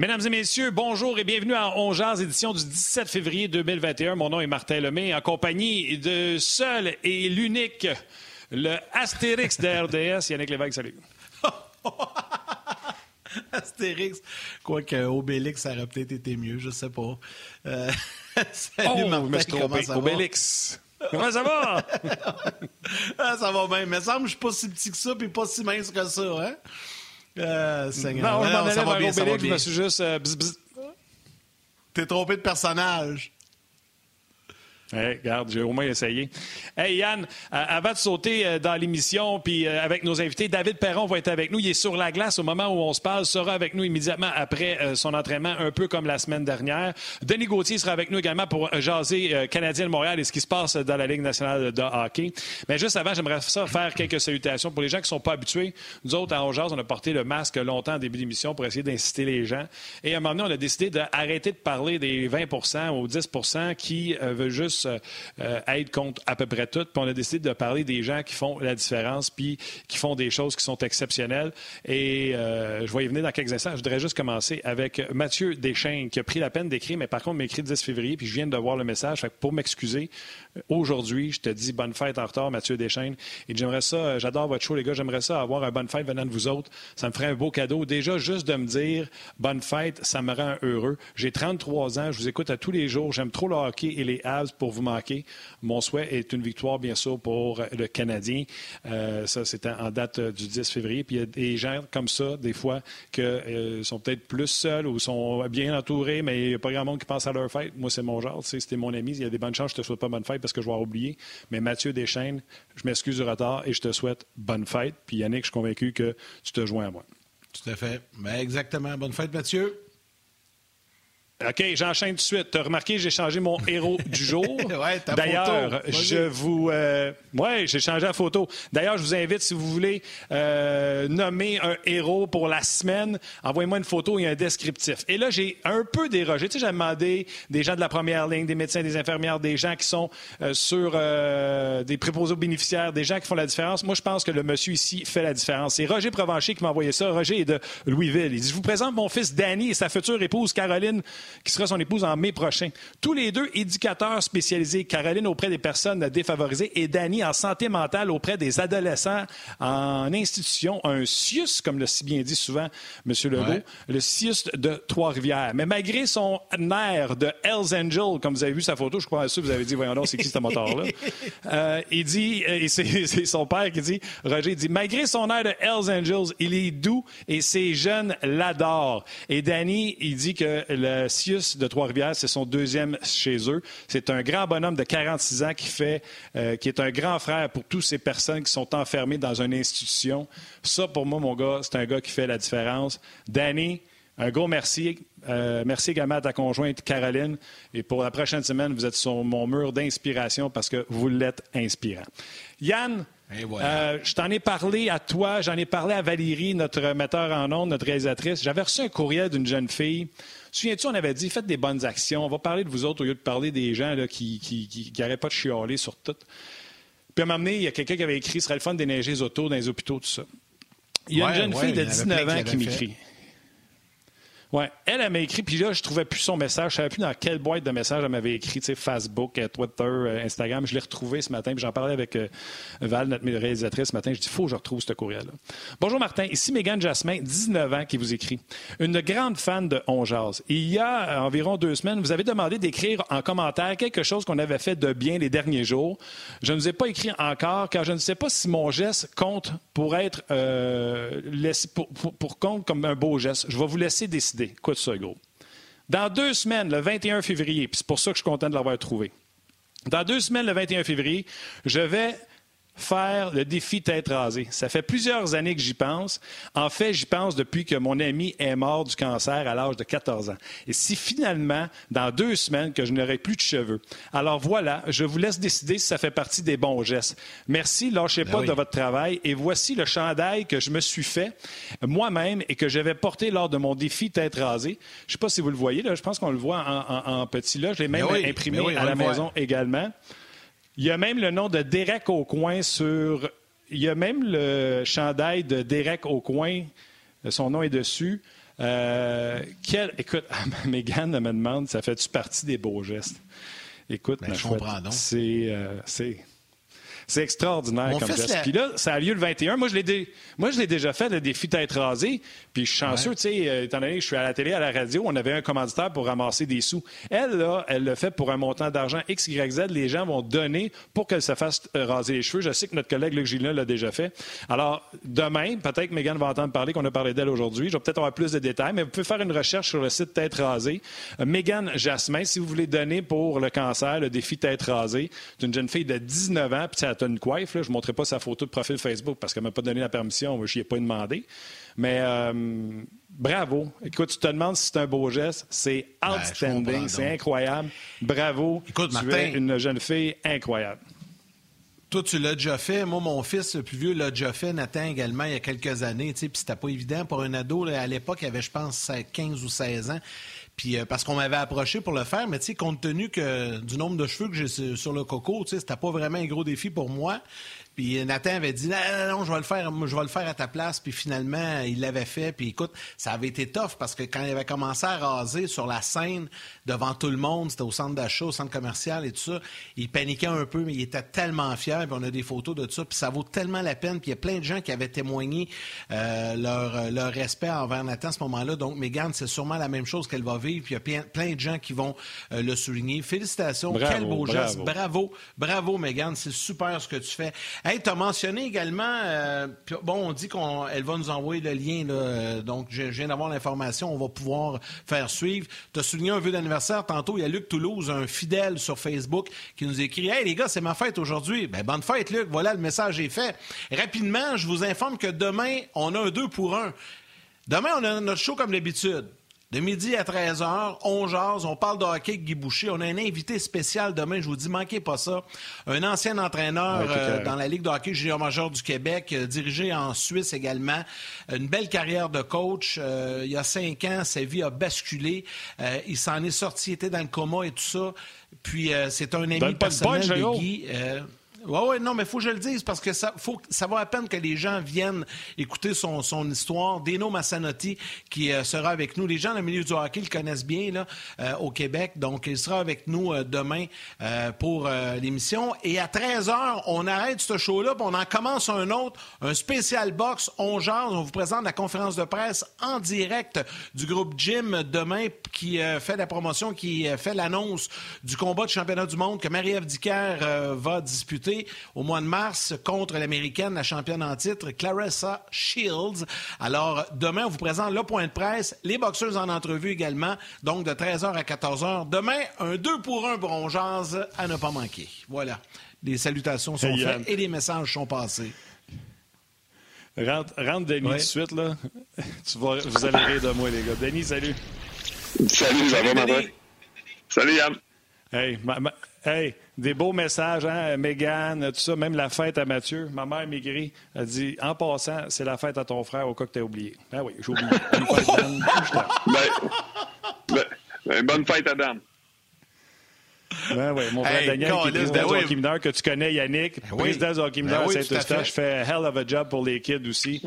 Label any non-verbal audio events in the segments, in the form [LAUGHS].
Mesdames et messieurs, bonjour et bienvenue à On édition du 17 février 2021. Mon nom est Martin Lemay, en compagnie de seul et l'unique, le Astérix de RDS, Yannick Lévesque, salut. [LAUGHS] Astérix, quoique Obélix, ça aurait peut-être été mieux, je sais pas. Euh, [LAUGHS] salut oh, Martin, comment ça Obélix. Comment ça va? [LAUGHS] ah, ça va bien. Mais semble que je suis pas si petit que ça puis pas si mince que ça, hein? Euh, Seigneur. Non, je m'en allais ça va bien, ça va Obélix, je me suis juste... euh. T'es trompé de personnage. Hey, regarde, j'ai au moins essayé. Hey Yann, euh, avant de sauter euh, dans l'émission, puis euh, avec nos invités, David Perron va être avec nous. Il est sur la glace au moment où on se parle, sera avec nous immédiatement après son entraînement, un peu comme la semaine dernière. Denis Gauthier sera avec nous également pour jaser Canadien de Montréal et ce qui se passe dans la Ligue nationale de hockey. Mais juste avant, j'aimerais faire quelques salutations pour les gens qui ne sont pas habitués. Nous autres, à Ongeaz, on a porté le masque longtemps en début d'émission pour essayer d'inciter les gens. Et à un moment donné, on a décidé d'arrêter de parler des 20% ou 10 qui veulent juste euh, euh, être contre à peu près tout. Puis on a décidé de parler des gens qui font la différence puis qui font des choses qui sont exceptionnelles. Et euh, je vais y venir dans quelques instants. Je voudrais juste commencer avec Mathieu Deschênes qui a pris la peine d'écrire, mais par contre m'a écrit le 10 février puis je viens de voir le message. Fait que pour m'excuser, aujourd'hui, je te dis bonne fête en retard, Mathieu Deschênes. Et j'aimerais ça, j'adore votre show, les gars. J'aimerais ça avoir un bonne fête venant de vous autres. Ça me ferait un beau cadeau. Déjà, juste de me dire bonne fête, ça me rend heureux. J'ai 33 ans, je vous écoute à tous les jours. J'aime trop le hockey et les Habs pour vous manquer. Mon souhait est une victoire, bien sûr, pour le Canadien. Euh, ça, c'était en date euh, du 10 février. Puis il y a des gens comme ça, des fois, qui sont peut-être plus seuls ou sont bien entourés, mais il n'y a pas grand monde qui pense à leur fête. Moi, c'est mon genre. C'était mon ami. Il y a des bonnes chances je te souhaite pas bonne fête parce que je vais oublié. Mais Mathieu Deschênes, je m'excuse du retard et je te souhaite bonne fête. Puis Yannick, je suis convaincu que tu te joins à moi. Tout à fait. Ben, exactement. Bonne fête, Mathieu. OK, j'enchaîne tout de suite. Tu as remarqué, j'ai changé mon [LAUGHS] héros du jour. Ouais, ta D'ailleurs, je vous. Euh, oui, j'ai changé la photo. D'ailleurs, je vous invite, si vous voulez euh, nommer un héros pour la semaine, envoyez-moi une photo et un descriptif. Et là, j'ai un peu dérogé. Tu sais, j'ai demandé des gens de la première ligne, des médecins, des infirmières, des gens qui sont euh, sur euh, des préposés aux bénéficiaires, des gens qui font la différence. Moi, je pense que le monsieur ici fait la différence. C'est Roger Provencher qui m'a envoyé ça. Roger est de Louisville. Il dit Je vous présente mon fils Danny et sa future épouse Caroline, qui sera son épouse en mai prochain. Tous les deux éducateurs spécialisés. Caroline auprès des personnes défavorisées et Danny en santé mentale auprès des adolescents en institution. Un CIUS, comme le si bien dit souvent M. Legault, Ouais. le CIUS de Trois-Rivières. Mais malgré son air de Hells Angel, comme vous avez vu sa photo, je crois que vous avez dit, voyons donc, c'est qui ce moteur-là? [LAUGHS] Euh, il dit, euh, et c'est son père qui dit, Roger, dit, malgré son air de Hells Angels, il est doux et ses jeunes l'adorent. Et Danny, il dit que le De Trois-Rivières, c'est son deuxième chez eux. C'est un grand bonhomme de 46 ans qui fait, euh, qui est un grand frère pour toutes ces personnes qui sont enfermées dans une institution. Ça, pour moi, mon gars, c'est un gars qui fait la différence. Danny, un gros merci. Euh, merci également à ta conjointe Caroline. Et pour la prochaine semaine, vous êtes sur mon mur d'inspiration parce que vous l'êtes inspirant. Yann, voilà. euh, je t'en ai parlé à toi, j'en ai parlé à Valérie, notre metteur en ondes, notre réalisatrice. J'avais reçu un courriel d'une jeune fille. Souviens-tu, on avait dit, faites des bonnes actions. On va parler de vous autres au lieu de parler des gens là, qui qui, qui, qui pas de chialer sur tout. Puis à un moment donné, il y a quelqu'un qui avait écrit, ce serait le fun déneiger les autos dans les hôpitaux, tout ça. Il y a Ouais, une jeune ouais, fille il de y en avait 19 plein qui ans qui m'écrit. Ouais, elle, m'a écrit, puis là, je trouvais plus son message. Je savais plus dans quelle boîte de messages elle m'avait écrit, Facebook, euh, Twitter, euh, Instagram. Je l'ai retrouvé ce matin, puis j'en parlais avec euh, Val, notre réalisatrice, ce matin. Je dis, faut que je retrouve ce courriel-là. Bonjour Martin, ici Mégane Jasmin, 19 ans, qui vous écrit. Une grande fan de On Jase. Il y a environ deux semaines, vous avez demandé d'écrire en commentaire quelque chose qu'on avait fait de bien les derniers jours. Je ne vous ai pas écrit encore, car je ne sais pas si mon geste compte pour être pour- pour compte comme un beau geste. Je vais vous laisser décider. Écoute ça, gros. Dans deux semaines, le 21 février, puis c'est pour ça que je suis content de l'avoir trouvé. Dans deux semaines, le 21 février, je vais faire le défi tête rasée. Ça fait plusieurs années que j'y pense. En fait, j'y pense depuis que mon ami est mort du cancer à l'âge de 14 ans. Et si finalement, dans deux semaines, que je n'aurai plus de cheveux. Alors voilà, je vous laisse décider si ça fait partie des bons gestes. Merci, lâchez pas oui. de votre travail. Et voici le chandail que je me suis fait moi-même et que j'avais porté lors de mon défi tête rasée. Je ne sais pas si vous le voyez, là. je pense qu'on le voit en, en- en petit là. Je l'ai même oui, imprimé oui, on à la maison également. Il y a même le nom de Derek au coin sur. Il y a même le chandail de Derek au coin. Son nom est dessus. Euh, quel... Écoute, [LAUGHS] Megan me demande, ça fait-tu partie des beaux gestes? Écoute, ben, je comprends. C'est, euh, c'est, extraordinaire comme geste. Puis là, ça a lieu le 21. Moi, je l'ai, Moi, je l'ai déjà fait, le défi tête rasée. Puis je suis chanceux, tu sais, euh, étant donné que je suis à la télé, à la radio, on avait un commanditaire pour ramasser des sous. Elle, là, elle le fait pour un montant d'argent X, Y, Z. Les gens vont donner pour qu'elle se fasse euh, raser les cheveux. Je sais que notre collègue Luc Gillin l'a déjà fait. Alors, demain, peut-être que Megan va entendre parler qu'on a parlé d'elle aujourd'hui. Je vais peut-être avoir plus de détails, mais vous pouvez faire une recherche sur le site Tête rasée. Euh, Megan Jasmin, si vous voulez donner pour le cancer, le défi Tête rasée, c'est une jeune fille de 19 ans, puis une coiffe. Je ne montrerai pas sa photo de profil Facebook parce qu'elle ne m'a pas donné la permission. Je n'y ai pas demandé. Mais euh, bravo. Écoute, tu te demandes si c'est un beau geste. C'est ben, outstanding. c'est incroyable. Bravo. Écoute, tu es une jeune fille incroyable. Toi, tu l'as déjà fait. Moi, mon fils, le plus vieux, l'a déjà fait. Nathan également, il y a quelques années. Puis c'était pas évident pour un ado. à l'époque, il avait, je pense, 15 ou 16 ans. Puis euh, parce qu'on m'avait approché pour le faire, mais tu sais, compte tenu que du nombre de cheveux que j'ai sur le coco, tu sais, c'était pas vraiment un gros défi pour moi. Puis Nathan avait dit non, non, non, je vais le faire, je vais le faire à ta place. Puis finalement, il l'avait fait. Puis écoute, ça avait été tough parce que quand il avait commencé à raser sur la scène devant tout le monde, c'était au centre d'achat, au centre commercial et tout ça, il paniquait un peu, mais il était tellement fier. Puis on a des photos de ça. Puis ça vaut tellement la peine. Puis il y a plein de gens qui avaient témoigné euh, leur, leur respect envers Nathan à ce moment-là. Donc Megan, c'est sûrement la même chose qu'elle va vivre. Puis il y a plein, de gens qui vont euh, le souligner. Félicitations, quel beau geste. Bravo, bravo, Megan. C'est super ce que tu fais. Hey, tu as mentionné également, euh, bon, on dit qu'elle va nous envoyer le lien, euh, donc je, viens d'avoir l'information, on va pouvoir faire suivre. Tu as souligné un vœu d'anniversaire tantôt, il y a Luc Toulouse, un fidèle sur Facebook, qui nous écrit Hey les gars, c'est ma fête aujourd'hui. Ben, bonne fête, Luc, voilà, le message est fait. Rapidement, je vous informe que demain, on a un 2 pour 1. Demain, on a notre show comme d'habitude. De midi à 13h, on jase, on parle de hockey avec Guy Boucher. On a un invité spécial demain, je vous dis, manquez pas ça. Un ancien entraîneur euh, dans la Ligue de hockey junior major du Québec, euh, dirigé en Suisse également. Une belle carrière de coach. Euh, il y a cinq ans, sa vie a basculé. il s'en est sorti, il était dans le coma et tout ça. Puis c'est un ami personnel de Guy. Oui, oui, non, mais il faut que je le dise parce que ça, faut, ça vaut à peine que les gens viennent écouter son, histoire. Deno Massanotti qui euh, sera avec nous. Les gens dans le milieu du hockey le connaissent bien euh, au Québec. Donc, il sera avec nous euh, demain pour l'émission. Et à 13h, on arrête ce show-là on en commence un autre, un spécial box. On jase, on vous présente la conférence de presse en direct du groupe Jim demain qui fait la promotion, qui fait l'annonce du combat de championnat du monde que Marie-Ève va disputer au mois de mars contre l'Américaine, la championne en titre, Clarissa Shields. Alors, demain, on vous présente le point de presse, les boxeurs en entrevue également, donc de 13h à 14h. Demain, un 2 pour 1 bronzage à ne pas manquer. Voilà. Les salutations sont faites et les messages sont passés. Rentre, Denis tout de suite, là. [LAUGHS] tu vas, vous allez rire de moi, les gars. Denis, salut. Salut, ça va, Salut, Yann. Hey, hey, des beaux messages, hein, Mégane, tout ça, même la fête à Mathieu. Ma mère maigrie, elle dit En passant, c'est la fête à ton frère au cas que t'as oublié. Ben oui, j'ai oublié. Bonne fête, Dan. [LAUGHS] Ben, ben, bonne fête à Dan. Ben oui, mon frère Daniel, qui est président hockey mineur, que tu connais, Yannick, ben président du hockey mineur ben à Saint-Eustache, fait hell of a job pour les kids aussi.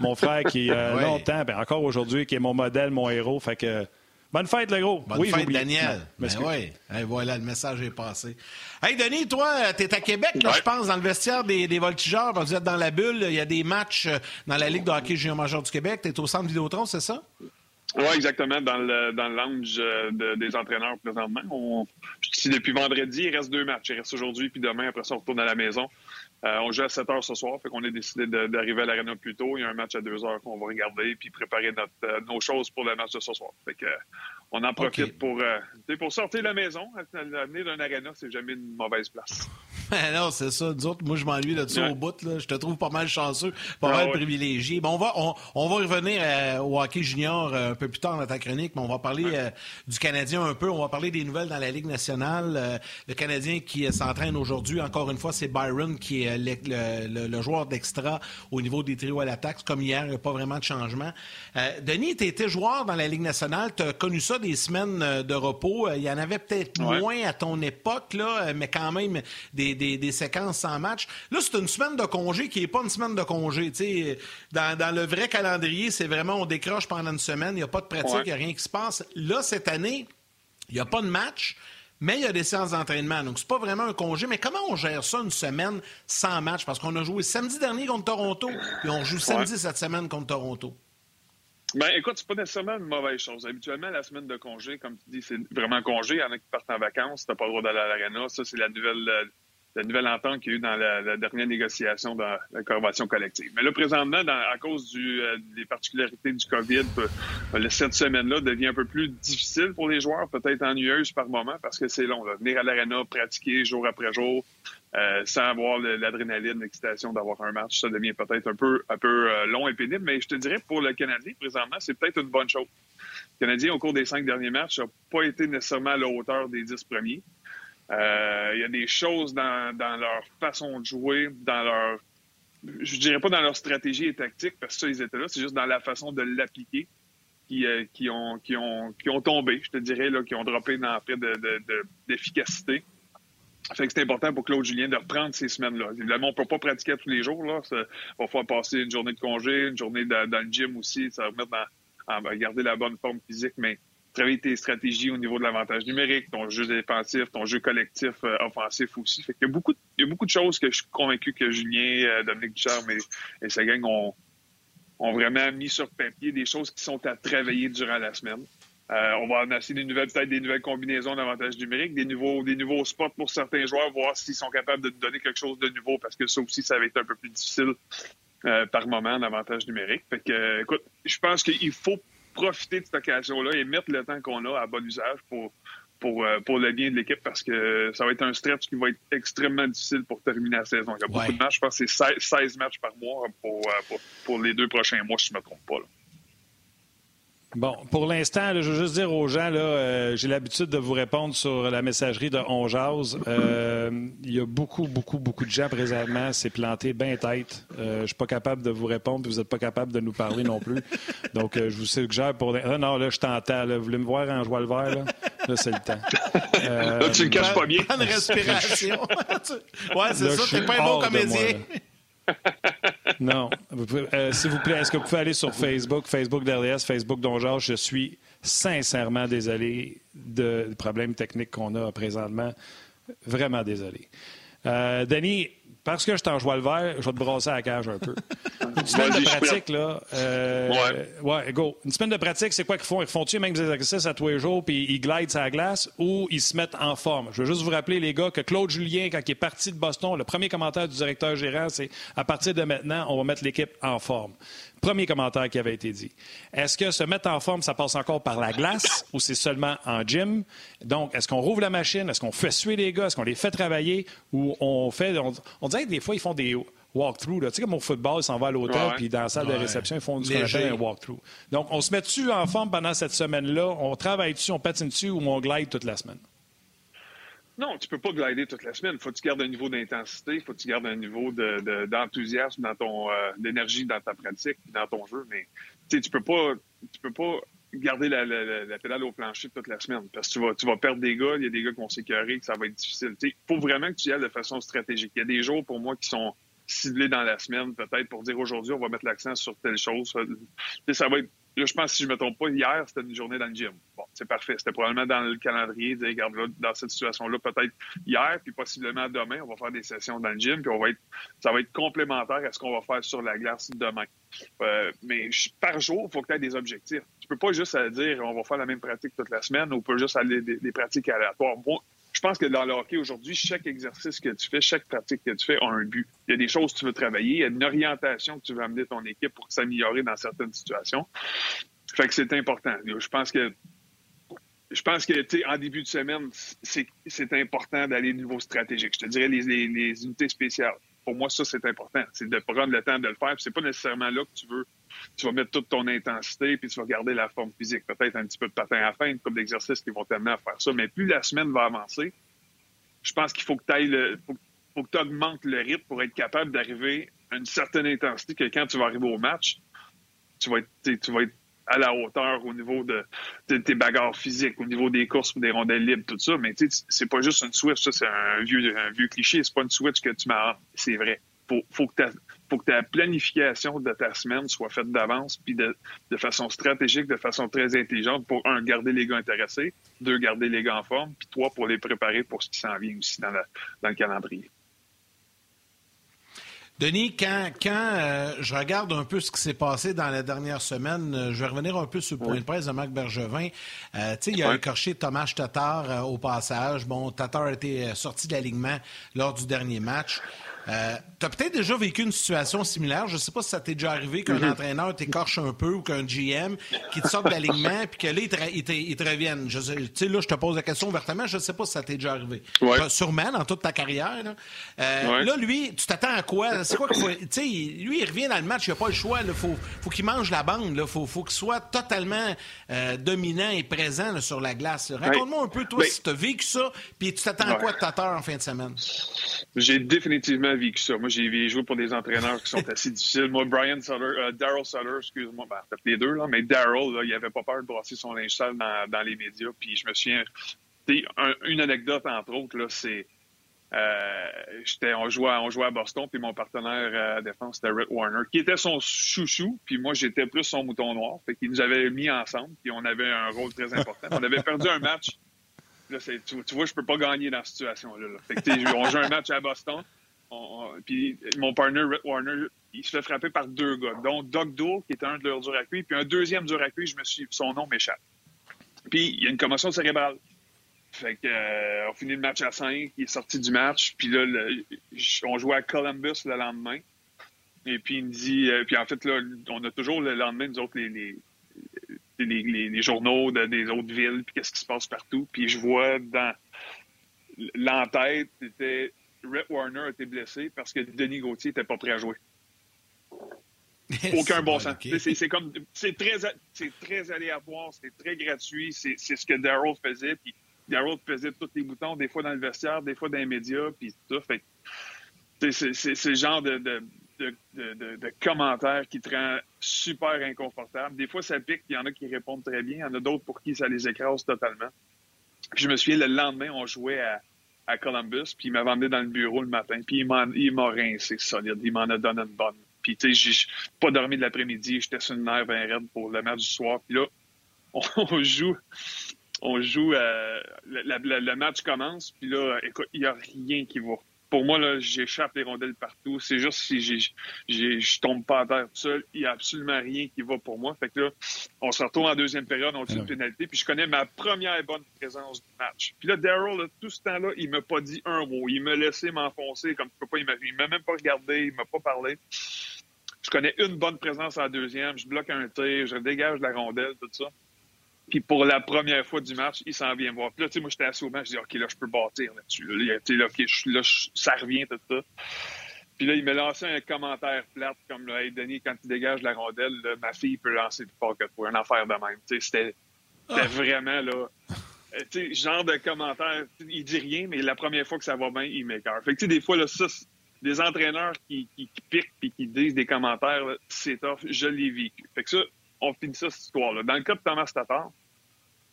Mon frère qui, euh, [LAUGHS] longtemps, ben encore aujourd'hui, qui est mon modèle, mon héros, fait que Bonne fête, le gros. Bonne fête, Daniel. Ben oui. voilà, le message est passé. Hey, Denis, toi, tu es à Québec, je pense, dans le vestiaire des, des voltigeurs. Vous êtes dans la bulle. Il y a des matchs euh, dans la Ligue de hockey junior major du Québec. Tu es au centre Vidéotron, c'est ça? Oui, exactement, dans le, dans le lounge euh, des entraîneurs présentement. On, depuis vendredi, il reste deux matchs. Il reste aujourd'hui puis demain. Après ça, on retourne à la maison. Euh, on joue à 7 heures ce soir, fait qu'on a décidé d'arriver à l'arena plus tôt. Il y a un match à 2 heures qu'on va regarder puis préparer notre, euh, nos choses pour le match de ce soir. Fait que, on en profite pour, pour sortir de la maison. Venir d'un arena, c'est jamais une mauvaise place. [LAUGHS] non, c'est ça. Nous autres, moi, je m'ennuie là-dessus au bout. Là. Je te trouve pas mal chanceux, pas ah mal privilégié. Bon, on va, on, va revenir euh, au hockey junior euh, un peu plus tard dans ta chronique, mais on va parler euh, du Canadien un peu. On va parler des nouvelles dans la Ligue nationale. le Canadien qui s'entraîne aujourd'hui, encore une fois, c'est Byron qui est le, joueur d'extra au niveau des trios à l'attaque. Comme hier, il n'y a pas vraiment de changement. Denis, tu étais joueur dans la Ligue nationale. Tu as connu ça des semaines de repos. Il y en avait peut-être moins à ton époque, là, mais quand même des des, séquences sans match. Là, c'est une semaine de congé qui n'est pas une semaine de congé. Dans, dans le vrai calendrier, c'est vraiment on décroche pendant une semaine, il n'y a pas de pratique, il n'y a rien qui se passe. Là, cette année, il n'y a pas de match. Mais il y a des séances d'entraînement, donc c'est pas vraiment un congé. Mais comment on gère ça une semaine sans match? Parce qu'on a joué samedi dernier contre Toronto, puis on joue samedi cette semaine contre Toronto. Ben, écoute, c'est pas nécessairement une mauvaise chose. Habituellement, la semaine de congé, comme tu dis, c'est vraiment congé. Il y en a qui partent en vacances, t'as pas le droit d'aller à l'arena. Ça, c'est la nouvelle, euh, la nouvelle entente qu'il y a eu dans la, dernière négociation dans la convention collective. Mais là, présentement, à cause euh, des particularités du COVID, euh, cette semaine-là devient un peu plus difficile pour les joueurs, peut-être ennuyeuse par moment, parce que c'est long. Venir à l'aréna, pratiquer jour après jour, euh, sans avoir l'adrénaline, l'excitation d'avoir un match, ça devient peut-être un peu, un peu long et pénible. Mais je te dirais, pour le Canadien, présentement, c'est peut-être une bonne chose. Le Canadien, au cours des cinq derniers matchs, n'a pas été nécessairement à la hauteur des dix premiers. Euh, il y a des choses dans, leur façon de jouer, dans leur. Je dirais pas dans leur stratégie et tactique, parce que ça, ils étaient là, c'est juste dans la façon de l'appliquer qui, euh, qui, ont, qui, ont, qui ont tombé, je te dirais, là, qui ont droppé dans d'efficacité. De, fait que c'est important pour Claude Julien de reprendre ces semaines-là. Évidemment, on peut pas pratiquer tous les jours. Là. Ça, va falloir passer une journée de congé, une journée dans le gym aussi. Ça va remettre dans, à garder la bonne forme physique, mais travailler tes stratégies au niveau de l'avantage numérique, ton jeu défensif, ton jeu collectif euh, offensif aussi. Fait il y a beaucoup de choses que je suis convaincu que Julien, euh, Dominique Ducharme et, sa gang ont, vraiment mis sur papier des choses qui sont à travailler durant la semaine. Euh, on va en des nouvelles, peut-être des nouvelles combinaisons d'avantages numériques, des nouveaux, des nouveaux spots pour certains joueurs, voir s'ils sont capables de donner quelque chose de nouveau, parce que ça aussi, ça va être un peu plus difficile par moment, d'avantage numérique. Fait que, écoute, je pense qu'il faut profiter de cette occasion-là et mettre le temps qu'on a à bon usage pour, pour, euh, pour le bien de l'équipe parce que ça va être un stretch qui va être extrêmement difficile pour terminer la saison. Il y a beaucoup de matchs, je pense que c'est 16, matchs par mois pour, euh, pour, pour, les deux prochains mois, si je ne me trompe pas. Là. Bon, pour l'instant, je veux juste dire aux gens, là, euh, j'ai l'habitude de vous répondre sur la messagerie de On euh, il y a beaucoup, beaucoup, beaucoup de gens présentement. C'est planté bien tête. Euh, je ne suis pas capable de vous répondre, vous n'êtes pas capable de nous parler non plus. Donc, je vous suggère pour... Ah, non, là, je t'entends. Vous voulez me voir en joie le vert, là? Là, c'est le temps. là, tu le caches pas bien. Une respiration. [LAUGHS] ouais, c'est ça, t'es pas un bon comédien. Non. Euh, s'il vous plaît, est-ce que vous pouvez aller sur Facebook, Facebook d'RDS, Facebook d'Ongeage? Je suis sincèrement désolé de problèmes techniques qu'on a présentement. Vraiment désolé. Euh, parce que je t'en joie le vert, je vais te brasser à la cage un peu. [LAUGHS] Une semaine de pratique, là. Euh, ouais. go. Une semaine de pratique, c'est quoi qu'ils font? Ils font-tu même des exercices à tous les jours puis ils glident sa glace ou ils se mettent en forme? Je veux juste vous rappeler, les gars, que Claude Julien, quand il est parti de Boston, le premier commentaire du directeur gérant, c'est à partir de maintenant, on va mettre l'équipe en forme. Premier commentaire qui avait été dit. Est-ce que se mettre en forme, ça passe encore par la glace ou c'est seulement en gym? Donc, est-ce qu'on rouvre la machine? Est-ce qu'on fait suer les gars? Est-ce qu'on les fait travailler? Ou on fait. On, dirait que des fois, ils font des walkthroughs. Tu sais, comme au football, ils s'en vont à l'hôtel, puis dans la salle de réception, ils font du un walkthrough. Donc, on se met dessus en forme pendant cette semaine-là? On travaille dessus, on patine dessus ou on glide toute la semaine? Non, tu peux pas glider toute la semaine. Faut que tu gardes un niveau d'intensité, faut que tu gardes un niveau d'enthousiasme dans ton euh, d'énergie dans ta pratique, dans ton jeu. Mais tu peux pas, tu peux pas garder la, la, pédale au plancher toute la semaine parce que tu vas, tu vas perdre des gars. Il y a des gars qui vont s'écœurer, que ça va être difficile. Il faut vraiment que tu y ailles de façon stratégique. Il y a des jours pour moi qui sont ciblés dans la semaine, peut-être pour dire aujourd'hui on va mettre l'accent sur telle chose. Ça va être Là, je pense, si je ne me trompe pas, hier, c'était une journée dans le gym. Bon, c'est parfait. C'était probablement dans le calendrier. Dire, regarde, là, dans cette situation-là, peut-être hier, puis possiblement demain, on va faire des sessions dans le gym, puis on va être, ça va être complémentaire à ce qu'on va faire sur la glace demain. Euh, mais par jour, il faut que tu aies des objectifs. Tu peux pas juste dire, on va faire la même pratique toute la semaine, ou on peut juste aller des pratiques aléatoires je pense que dans le hockey aujourd'hui, chaque exercice que tu fais, chaque pratique que tu fais a un but. Il y a des choses que tu veux travailler, il y a une orientation que tu veux amener ton équipe pour s'améliorer dans certaines situations. Fait que c'est important. Je pense que je pense que, en début de semaine, c'est important d'aller au niveau stratégique. Je te dirais les, les unités spéciales. Pour moi, ça, c'est important. C'est de prendre le temps de le faire. C'est pas nécessairement là que tu veux tu vas mettre toute ton intensité, puis tu vas garder la forme physique. Peut-être un petit peu de patin à fin, couple d'exercices qui vont t'amener à faire ça. Mais plus la semaine va avancer, je pense qu'il faut que tu le, faut, que tu augmentes le rythme pour être capable d'arriver à une certaine intensité que quand tu vas arriver au match, tu vas être, tu vas être à la hauteur au niveau de, tes bagarres physiques, au niveau des courses des rondelles libres, tout ça. Mais tu sais, c'est pas juste une switch, ça, c'est un vieux, un vieux cliché. C'est pas une switch que tu m'as. C'est vrai. Faut, faut que faut que ta planification de ta semaine soit faite d'avance, puis de, de, façon stratégique, de façon très intelligente pour, un, garder les gars intéressés, deux, garder les gars en forme, puis trois, pour les préparer pour ce qui s'en vient aussi dans, dans le calendrier. Denis, quand, quand euh, je regarde un peu ce qui s'est passé dans la dernière semaine, euh, je vais revenir un peu sur le point de presse de Marc Bergevin. Euh, sais, il a écorché Thomas Tatar au passage. Bon, Tatar a été sorti de l'alignement lors du dernier match. Euh, tu as peut-être déjà vécu une situation similaire. Je ne sais pas si ça t'est déjà arrivé qu'un mm-hmm. entraîneur t'écorche un peu ou qu'un GM qui te sorte de l'alignement puis que là, il te, il te, revienne. Tu sais, là, je te pose la question ouvertement. Je ne sais pas si ça t'est déjà arrivé. Sûrement, dans toute ta carrière. Là, euh, là lui, tu t'attends à quoi? C'est quoi qu'il faut... Tu sais, lui, il revient dans le match. Il n'a pas le choix. Il faut, faut qu'il mange la bande. Il faut, faut qu'il soit totalement euh, dominant et présent sur la glace. Raconte-moi un peu, toi, si tu as vécu ça puis tu t'attends à quoi de ta en fin de semaine? J'ai définitivement vécu ça. Moi, j'ai joué pour des entraîneurs qui sont [LAUGHS] assez difficiles. Moi, Brian Sutter, euh, Daryl Sutter, excuse-moi, ben, peut-être les deux, là, mais Daryl, il avait pas peur de brasser son linge sale dans, dans les médias. Puis je me souviens, une anecdote, entre autres, là, c'est. Euh, on, jouait, on jouait à Boston, puis mon partenaire euh, à défense, c'était Rick Warner, qui était son chouchou, puis moi, j'étais plus son mouton noir. Fait qu'il nous avait mis ensemble, puis on avait un rôle très important. On avait perdu un match. Là, tu, tu, vois, je peux pas gagner dans cette situation-là. Fait que, on joue un match à Boston puis mon partner, Rick Warner, il se fait frapper par deux gars, dont Doug Doe, qui était un de leurs durs à puis un deuxième dur à je me suis, son nom m'échappe. Puis il y a une commotion cérébrale. Fait que, euh, on finit le match à 5, il est sorti du match, puis là, on jouait à Columbus le lendemain. Et puis il me dit, euh, puis en fait, là, on a toujours le lendemain, nous autres, les, les, les, journaux des autres villes, puis qu'est-ce qui se passe partout. Puis je vois dans l'entête, c'était Rhett Warner a été blessé parce que Denis Gauthier n'était pas prêt à jouer. [LAUGHS] Aucun bon sens. C'est comme c'est très c'est très aléatoire, c'est très gratuit, c'est ce que Daryl faisait. Puis Daryl faisait tous les boutons, des fois dans le vestiaire, des fois dans les médias, puis tout. Fait c'est le genre de, de, de, de, commentaires qui te rend super inconfortable. Des fois, ça pique, il y en a qui répondent très bien, il y en a d'autres pour qui ça les écrase totalement. Puis je me souviens, le lendemain, on jouait à, à Columbus, puis il m'avait emmené dans le bureau le matin, puis il m'a rincé solide, il m'en a donné une bonne. Puis, tu sais, j'ai pas dormi de l'après-midi, j'étais sur une nerf bien raide pour le match du soir. Puis là, [LAUGHS] on, joue, on joue, euh, le, match commence, puis là, écoute, il n'y a rien qui va pour moi, là, j'échappe les rondelles partout. C'est juste si je tombe pas à terre tout seul, il n'y a absolument rien qui va pour moi. Fait que là, on se retrouve en deuxième période, on tire une pénalité, puis je connais ma première bonne présence du match. Puis là, Daryl, tout ce temps-là, il m'a pas dit un mot. Il m'a laissé m'enfoncer comme tu peux pas imaginer. Il m'a même pas regardé, il m'a pas parlé. Je connais une bonne présence en deuxième, je bloque un tir, je dégage la rondelle, tout ça. Puis pour la première fois du match, il s'en vient voir. Puis là, tu sais, moi, j'étais assis au match, je dis, OK, là, je peux bâtir là-dessus. Là, là, OK, là, ça revient, tout ça. Puis là, il m'a lancé un commentaire plat comme, là, hey, Denis, quand tu dégages la rondelle, ma fille peut lancer plus fort que toi. Une affaire de même. Tu sais, c'était ah. vraiment, là, euh, tu sais, genre de commentaire. Il dit rien, mais la première fois que ça va bien, il m'écarte. Fait que, tu sais, des fois, là, ça, des entraîneurs qui, qui, piquent puis qui disent des commentaires, c'est tough. Je l'ai vécu. Fait que ça, on finit ça, cette histoire-là. Dans le cas de Thomas Tatar,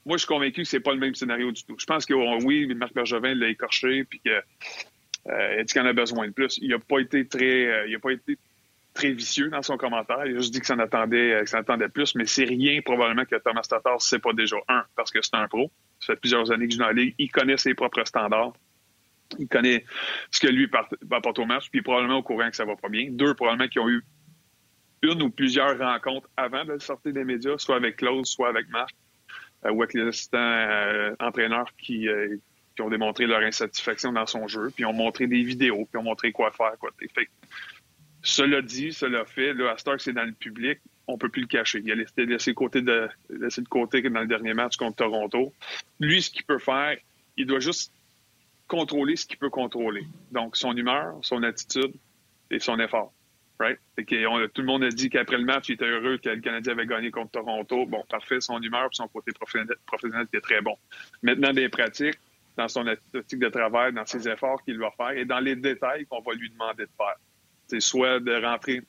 moi, je suis convaincu que c'est pas le même scénario du tout. Je pense que oh, oui, Marc Bergevin l'a écorché, puis que euh, dit qu'il en a besoin de plus? Il n'a pas été très, euh, il a pas été très vicieux dans son commentaire. Il a juste dit que ça en attendait, euh, que ça plus, mais c'est rien probablement que Thomas Tatar sait pas déjà. Un, parce que c'est un pro. Ça fait plusieurs années que je suis dans la ligue. Il connaît ses propres standards. Il connaît ce que lui apporte au match, puis probablement au courant que ça va pas bien. Deux, probablement qu'ils ont eu une ou plusieurs rencontres avant de sortir des médias, soit avec Claude, soit avec Marc, ou avec les assistants entraîneurs qui, euh, qui, ont démontré leur insatisfaction dans son jeu, puis ont montré des vidéos, puis ont montré quoi faire. Quoi. Cela dit, cela fait, là, à c'est dans le public, on peut plus le cacher. Il a laissé, laissé, côté de, laissé de côté dans le dernier match contre Toronto. Lui, ce qu'il peut faire, il doit juste contrôler ce qu'il peut contrôler. Donc, son humeur, son attitude et son effort right? tout le monde a dit qu'après le match, il était heureux que le Canadien avait gagné contre Toronto. Bon, parfait, son humeur et son côté professionnel, était très bon. Maintenant, des pratiques, dans son éthique de travail, dans ses efforts qu'il va faire et dans les détails qu'on va lui demander de faire. C'est soit de rentrer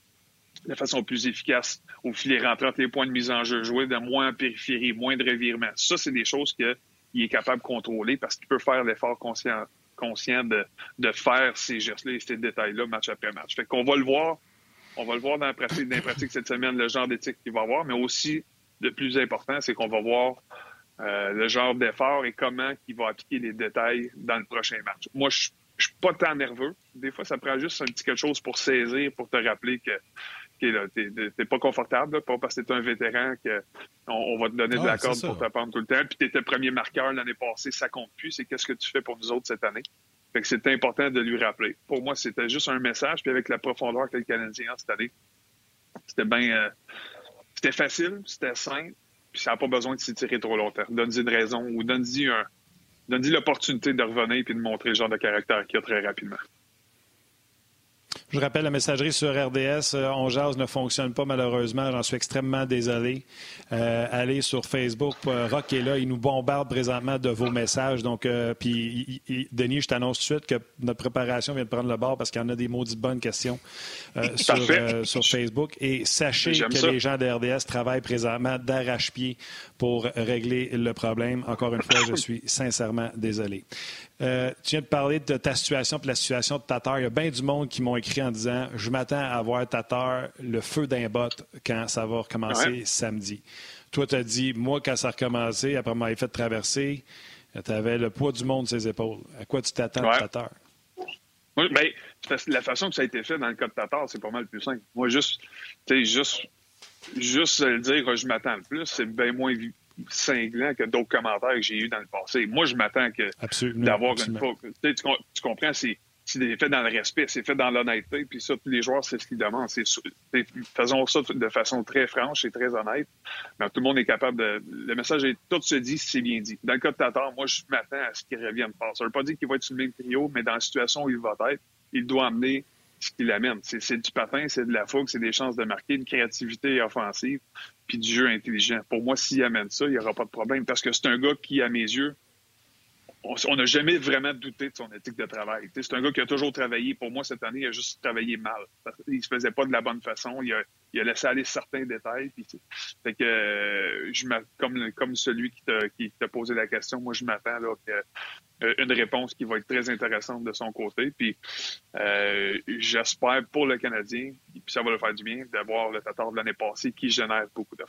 de façon plus efficace au filet rentrant les points de mise en jeu, jouer de moins en périphérie, moins de revirements. Ça, c'est des choses qu'il est capable de contrôler parce qu'il peut faire l'effort conscient, conscient de, de faire ces gestes-là et ces détails-là match après match. Fait qu'on va le voir, on va le voir dans la pratique, dans la pratique cette semaine, le genre d'éthique qu'il va avoir, mais aussi, le plus important, c'est qu'on va voir euh, le genre d'effort et comment il va appliquer les détails dans le prochain match. Moi, je je suis pas tant nerveux. Des fois, ça prend juste un petit quelque chose pour saisir, pour te rappeler que tu n'es pas confortable, pas parce que tu un vétéran qu'on on va te donner de la corde pour t'apprendre tout le temps. Puis tu étais premier marqueur l'année passée, ça compte plus. C'est qu'est-ce que tu fais pour nous autres cette année. Fait c'est important de lui rappeler. Pour moi, c'était juste un message. Puis avec la profondeur que le Canadien a cette année, c'était bien... Euh, c'était facile, c'était simple, puis ça n'a pas besoin de s'étirer trop longtemps. Donne-y une raison ou donne-y un, donne-y l'opportunité de revenir et de montrer le genre de caractère qu'il a très rapidement. Je rappelle, la messagerie sur RDS, euh, On Jazz ne fonctionne pas malheureusement. J'en suis extrêmement désolé. Euh, allez sur Facebook. Euh, Rock est là. Il nous bombarde présentement de vos messages. Donc, puis, Denis, je t'annonce tout de suite que notre préparation vient de prendre le bord parce qu'il y en a des maudites bonnes questions [LAUGHS] sur, sur, Facebook. Et sachez que les gens de RDS travaillent présentement d'arrache-pied pour régler le problème. Encore une fois, je suis sincèrement désolé. Euh, tu viens de parler de ta situation et la situation de Tatar. Il y a bien du monde qui m'ont écrit en disant Je m'attends à voir Tatar le feu d'un bot quand ça va recommencer samedi. Toi, tu as dit Moi, quand ça a recommencé, après m'avoir fait traverser, tu avais le poids du monde sur ses épaules. À quoi tu t'attends de Tatar? Moi, ben, la façon que ça a été fait dans le cas de Tatar, c'est pas mal plus simple. Moi, juste, juste, juste le dire je m'attends le plus, c'est bien moins cinglant que d'autres commentaires que j'ai eus dans le passé. Moi, je m'attends que d'avoir une. Tu, tu, comprends, c'est fait dans le respect, c'est fait dans l'honnêteté, puis ça, tous les joueurs, c'est ce qu'ils demandent. C'est, faisons ça de façon très franche et très honnête. Mais tout le monde est capable de. Le message est tout se dit c'est bien dit. Dans le cas de Tatar, moi, je m'attends à ce qu'il revienne pas. Ça veut pas dire qu'il va être sur le même trio, mais dans la situation où il va être, il doit amener ce qu'il amène. C'est, du patin, c'est de la fougue, c'est des chances de marquer, une créativité offensive puis du jeu intelligent. Pour moi, s'il amène ça, il n'y aura pas de problème parce que c'est un gars qui, à mes yeux, on n'a jamais vraiment douté de son éthique de travail. C'est un gars qui a toujours travaillé. Pour moi, cette année, il a juste travaillé mal. Il se faisait pas de la bonne façon. Il a, laissé aller certains détails. Euh, comme, celui qui t'a posé la question, moi, je m'attends euh, une réponse qui va être très intéressante de son côté. Euh, j'espère pour le Canadien, puis ça va le faire du bien, d'avoir le Tatar de l'année passée qui génère beaucoup de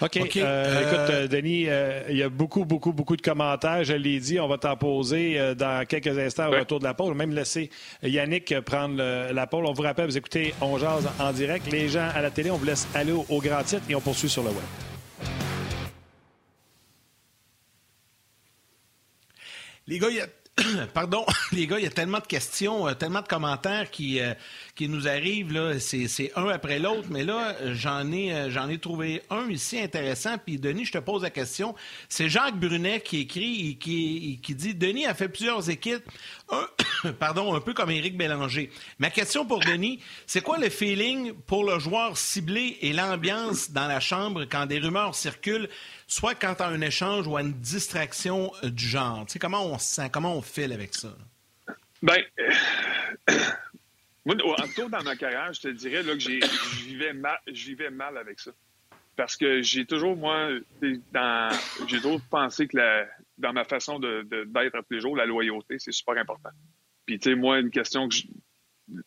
OK. Euh, écoute, euh, Denis, euh, il y a beaucoup, beaucoup, beaucoup de commentaires. Je l'ai dit, on va t'en poser dans quelques instants au retour de la pause. Même laisser Yannick prendre la pause. On vous rappelle, vous écoutez On Jase en direct. Les gens à la télé, on vous laisse aller au, au grand titre et on poursuit sur le web. Les gars, il y a [COUGHS] Pardon, [COUGHS] les gars, il y a tellement de questions, euh, tellement de commentaires qui, euh, qui nous arrivent. Là. C'est, un après l'autre, mais là, j'en ai, euh, j'en ai trouvé un ici intéressant. Puis, Denis, je te pose la question. C'est Jacques Brunet qui écrit et qui, dit Denis a fait plusieurs équipes, [COUGHS] pardon, un peu comme Éric Bélanger. Ma question pour Denis, c'est quoi le feeling pour le joueur ciblé et l'ambiance dans la chambre quand des rumeurs circulent soit quand tu as un échange ou une distraction euh, du genre? Tu sais, comment on se sent, comment on file avec ça? Bien, [COUGHS] moi, en tout dans ma carrière, je te dirais là, que je vivais, mal, mal avec ça. Parce que j'ai toujours, moi, j'ai toujours pensé que dans ma façon de, d'être à tous les jours, la loyauté, c'est super important. Puis, tu sais, moi, une question que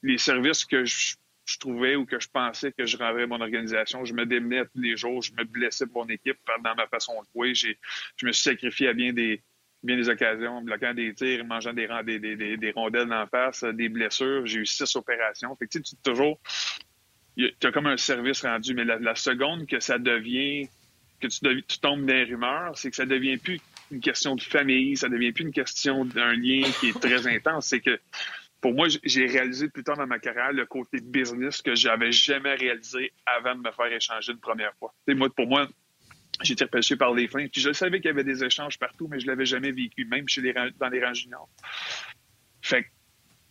les services que je je trouvais ou que je pensais que je rendrais mon organisation. Je me démenais tous les jours, je me blessais pour mon équipe dans ma façon de jouer. Je me suis sacrifié à bien des, bien des occasions, bloquant des tirs, mangeant des, des, des, des rondelles en face, des blessures. J'ai eu six opérations. Fait que, tu sais, toujours, tu as comme un service rendu, mais la, seconde que ça devient, que tu, tu tombes dans les rumeurs, c'est que ça devient plus une question de famille, ça devient plus une question d'un lien qui est très intense. C'est que pour moi, j'ai réalisé plus tard dans ma carrière le côté business que j'avais jamais réalisé avant de me faire échanger une première fois. moi, pour moi, j'ai été repêché par les fins. Puis je savais qu'il y avait des échanges partout, mais je l'avais jamais vécu, même chez les, dans les rangs juniors. Fait que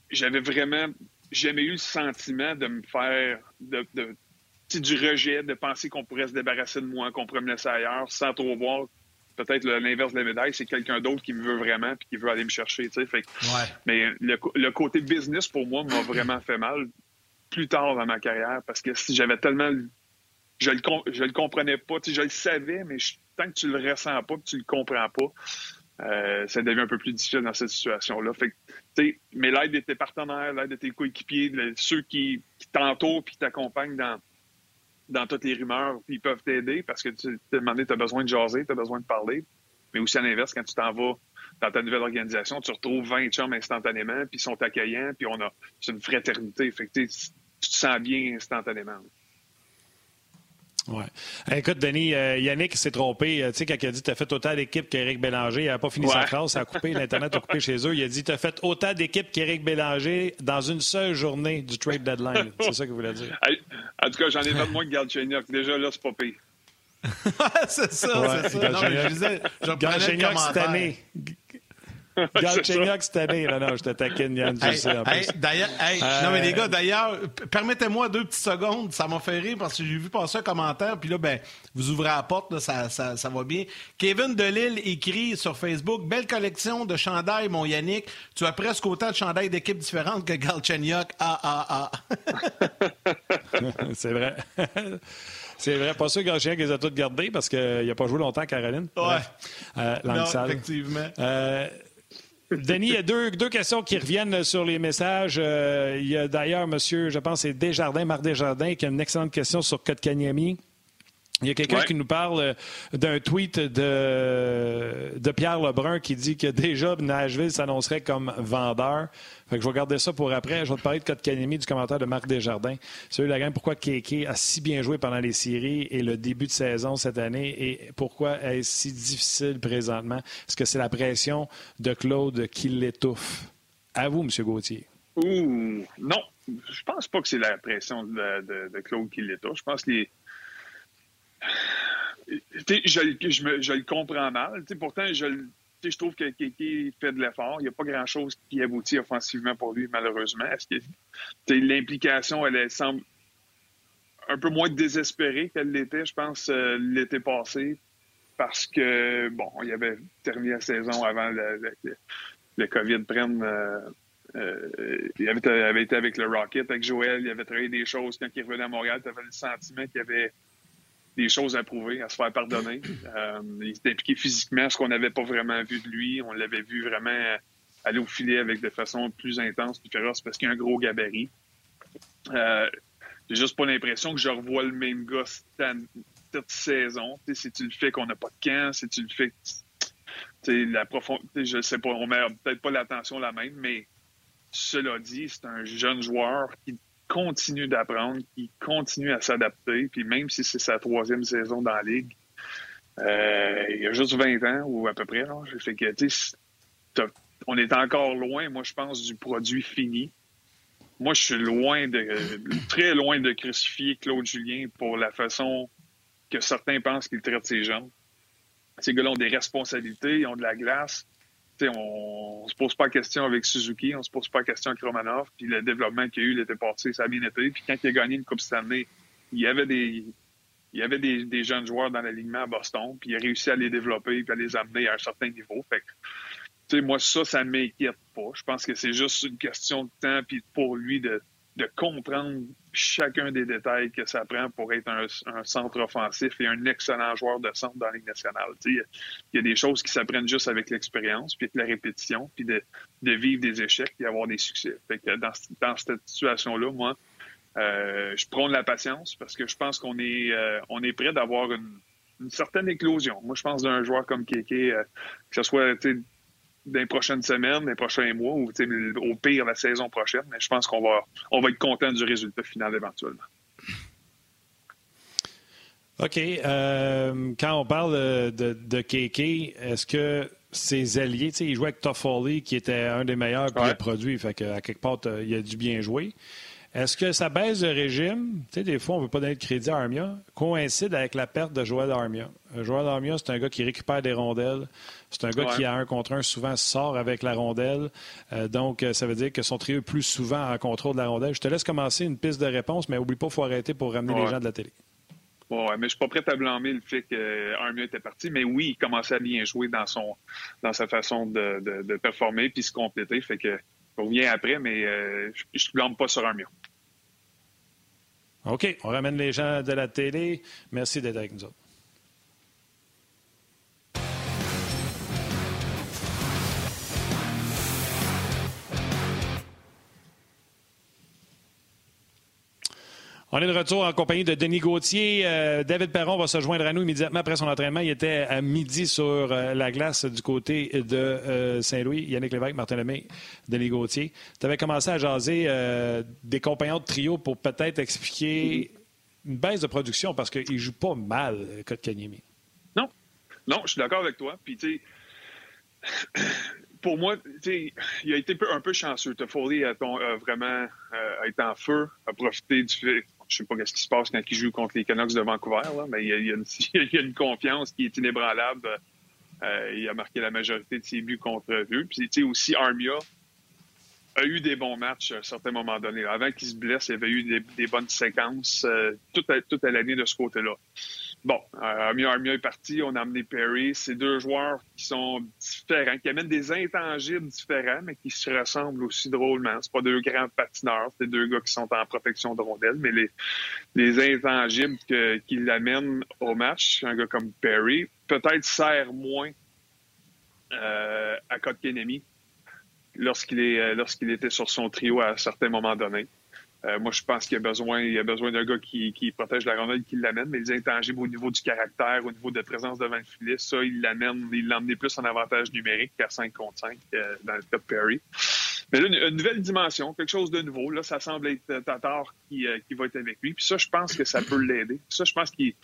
j'avais vraiment jamais eu le sentiment de me faire de, du rejet, de penser qu'on pourrait se débarrasser de moi, qu'on pourrait me laisser ailleurs, sans trop voir peut-être l'inverse de la médaille, c'est quelqu'un d'autre qui me veut vraiment puis qui veut aller me chercher. Fait, Mais le, côté business, pour moi, m'a vraiment fait mal plus tard dans ma carrière parce que si j'avais tellement. Je le, je le comprenais pas. Je le savais, mais tant que tu le ressens pas que tu le comprends pas, euh, ça devient un peu plus difficile dans cette situation-là. Fait mais l'aide de tes partenaires, l'aide de tes coéquipiers, ceux qui, t'entourent et qui t'accompagnent dans, dans toutes les rumeurs, ils peuvent t'aider parce que tu t'es demandé, tu as besoin de jaser, tu besoin de parler. Mais aussi à l'inverse, quand tu t'en vas dans ta nouvelle organisation, tu retrouves 20 chums instantanément, puis ils sont accueillants, puis on a c'est une fraternité. Fait tu te sens bien instantanément. Ouais. Écoute, Denis, euh, Yannick s'est trompé. Euh, tu sais, quand il a dit tu as fait autant d'équipes qu'Éric Bélanger, il n'a pas fini sa phrase, ça a coupé, l'Internet a coupé chez eux. Il a dit tu as fait autant d'équipes qu'Éric Bélanger dans une seule journée du trade deadline. [LAUGHS] C'est ça qu'il voulait dire. En tout cas, j'en ai fait moins que Galchenyuk. Déjà, là, c'est pas pire. [LAUGHS] c'est ça, c'est ça. Non, je disais, je cette année. [LAUGHS] Galchenyuk cette année. Non, non, je te taquine, Yann, je sais. D'ailleurs, non, mais les gars, d'ailleurs, permettez-moi deux petites secondes. Ça m'a fait rire parce que j'ai vu passer un commentaire. Puis là, ben, vous ouvrez la porte, ça, ça, ça, va bien. Kevin Delille écrit sur Facebook Belle collection de chandails, mon Yannick. Tu as presque autant de chandails d'équipes différentes que Galchenyuk. Ah, ah, ah. [LAUGHS] C'est vrai. C'est vrai, pas sûr que Galchenyuk les a toutes gardés parce qu'il n'a pas joué longtemps, Caroline. Ouais. Euh, non, effectivement. Euh, Denis, il y a deux, questions qui reviennent sur les messages. Euh, il y a d'ailleurs, monsieur, je pense, c'est Desjardins, Marc Desjardins, qui a une excellente question sur Kotkaniemi. Il y a quelqu'un qui nous parle euh, d'un tweet de, de Pierre Lebrun qui dit que déjà Nashville s'annoncerait comme vendeur. Fait que je vais garder ça pour après. Je vais te parler de Kotkaniemi du commentaire de Marc Desjardins. Salut la gang, pourquoi Keke a si bien joué pendant les séries et le début de saison cette année? Et pourquoi est-ce si difficile présentement? Est-ce que c'est la pression de Claude qui l'étouffe? À vous, M. Gauthier. Ouh, non. Je pense pas que c'est la pression de, de Claude qui l'étouffe. Je pense qu'il je, le comprends mal. pourtant, je, trouve que Kéké fait de l'effort. Il n'y a pas grand-chose qui aboutit offensivement pour lui, malheureusement. L'implication, elle, semble un peu moins désespérée qu'elle l'était, je pense, euh, l'été passé, parce que, bon, il avait terminé la saison avant le, le, COVID prenne. Euh, euh, il avait, avait, été avec le Rocket, avec Joël, il avait travaillé des choses. Quand il revenait à Montréal, tu avais le sentiment qu'il avait des choses à prouver, à se faire pardonner. Euh, il s'est impliqué physiquement, ce qu'on n'avait pas vraiment vu de lui. On l'avait vu vraiment aller au filet avec de façon plus intense, plus féroce, parce qu'il a un gros gabarit. Euh, j'ai juste pas l'impression que je revois le même gars cette, saison. si tu le fais qu'on n'a pas de camp, si tu le fais la profondeur, je sais pas, on met peut-être pas l'attention la même, mais cela dit, c'est un jeune joueur qui continue d'apprendre, qui continue à s'adapter, puis même si c'est sa troisième saison dans la ligue, euh, il a juste 20 ans ou à peu près. Là. Fait que, on est encore loin, moi, je pense, du produit fini. Moi, je suis loin de, très loin de crucifier Claude Julien pour la façon que certains pensent qu'il traite ses jeunes. Ces gars-là ont des responsabilités, ils ont de la glace on, ne se pose pas la question avec Suzuki, on se pose pas la question avec Romanov, puis le développement qu'il y a eu l'été passé, ça a bien été. Puis quand il a gagné une Coupe Stanley, il y avait des il y avait des, jeunes joueurs dans l'alignement à Boston, puis il a réussi à les développer puis à les amener à un certain niveau. Fait moi, ça, ça m'inquiète pas. Je pense que c'est juste une question de temps, puis pour lui de de comprendre chacun des détails que ça prend pour être un, centre offensif et un excellent joueur de centre dans la Ligue nationale. Il y a des choses qui s'apprennent juste avec l'expérience, puis avec la répétition, puis de, vivre des échecs et avoir des succès. Fait que dans, dans cette situation-là, moi, euh, je prends de la patience parce que je pense qu'on est, euh, on est prêt d'avoir une, certaine éclosion. Moi, je pense d'un joueur comme Kéké, euh, que ce soit dans les prochaines semaines, les prochains mois, ou au pire la saison prochaine. Mais je pense qu'on va, on va être content du résultat final éventuellement. OK. Euh, quand on parle de, de Kéké, est-ce que ses alliés, il jouait avec Toffoli, qui était un des meilleurs, puis il a produit, fait qu'à quelque part, il a dû bien jouer. Est-ce que sa baisse de régime, tu sais, des fois, on ne veut pas donner de crédit à Armia, coïncide avec la perte de Joël Armia? Euh, Joël Armia, c'est un gars qui récupère des rondelles. C'est un gars qui, a un contre un, souvent sort avec la rondelle. Euh, donc, euh, ça veut dire que son trio est plus souvent en contrôle de la rondelle. Je te laisse commencer une piste de réponse, mais oublie pas, il faut arrêter pour ramener les gens de la télé. Ouais, mais je suis pas prêt à blâmer le fait qu'Armia était parti, mais oui, il commençait à bien jouer dans son dans sa façon de, de, performer puis se compléter. Fait que on revient après, mais euh, je ne blâme pas sur Armia. OK, on ramène les gens de la télé. Merci d'être avec nous. On est de retour en compagnie de Denis Gauthier. Euh, David Perron va se joindre à nous immédiatement après son entraînement. Il était à midi sur euh, la glace du côté de euh, Saint-Louis. Yannick Lévesque, Martin Lemay, Denis Gauthier. Tu avais commencé à jaser des compagnons de trio pour peut-être expliquer une baisse de production parce qu'il joue pas mal, Kotkaniemi. Non. Non, je suis d'accord avec toi. Puis, pour moi, il a été un peu chanceux. Toffoli a, a vraiment été en feu, a profité du fait je sais pas ce qui se passe quand il joue contre les Canucks de Vancouver, mais [LAUGHS] il y, a, une, confiance qui est inébranlable. Euh, il a marqué la majorité de ses buts contre eux. Puis aussi, Armia a eu des bons matchs à un certain moment donné. Avant qu'il se blesse, il avait eu des, bonnes séquences euh, toute l'année de ce côté-là. Bon, Armia, Armia est parti, on a amené Perry. C'est deux joueurs qui sont différents, qui amènent des intangibles différents, mais qui se ressemblent aussi drôlement. C'est pas deux grands patineurs, c'est deux gars qui sont en protection de rondelles, mais les, les intangibles que, qui l'amènent au match, un gars comme Perry, peut-être sert moins euh, à Kotkaniemi lorsqu'il est euh, lorsqu'il était sur son trio à certains moments donnés. Euh, moi, je pense qu'il y a besoin, il a besoin d'un gars qui, qui, protège la rondelle, qui l'amène, mais les intangibles au niveau du caractère, au niveau de présence devant le filet, ça, il l'amène, il l'emmène plus en avantage numérique qu'à 5 contre 5 euh, dans le top Perry. Mais là, une, nouvelle dimension, quelque chose de nouveau. Là, ça semble être Tatar qui, euh, qui va être avec lui. Puis ça, je pense que ça peut l'aider. Ça, je pense qu'il,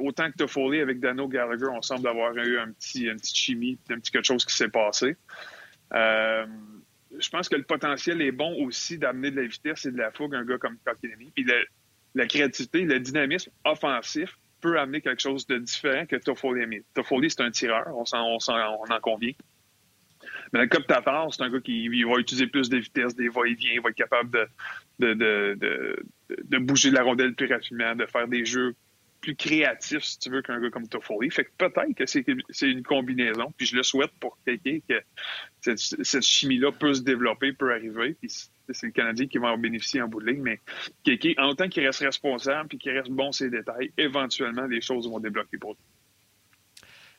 autant que Toffoli avec Dano Gallagher, on semble avoir eu un petit, une petite chimie, un petit quelque chose qui s'est passé. Euh, je pense que le potentiel est bon aussi d'amener de la vitesse et de la fougue un gars comme Kotkaniemi. Puis la créativité, le dynamisme offensif peut amener quelque chose de différent que Toffoli. Toffoli, c'est un tireur, on, on, en convient. Mais le c'est un gars qui va utiliser plus de vitesse, des va-et-vient, il va être capable de, de, de, bouger la rondelle plus rapidement, de faire des jeux plus créatif, si tu veux, qu'un gars comme Toffoli. Fait que peut-être que c'est une combinaison. Puis je le souhaite pour quelqu'un que cette, chimie-là peut se développer, peut arriver. Puis c'est le Canadien qui va en bénéficier en bout de ligne. Mais quelqu'un, en tant qu'il reste responsable puis qu'il reste bon ses détails, éventuellement, les choses vont débloquer pour lui.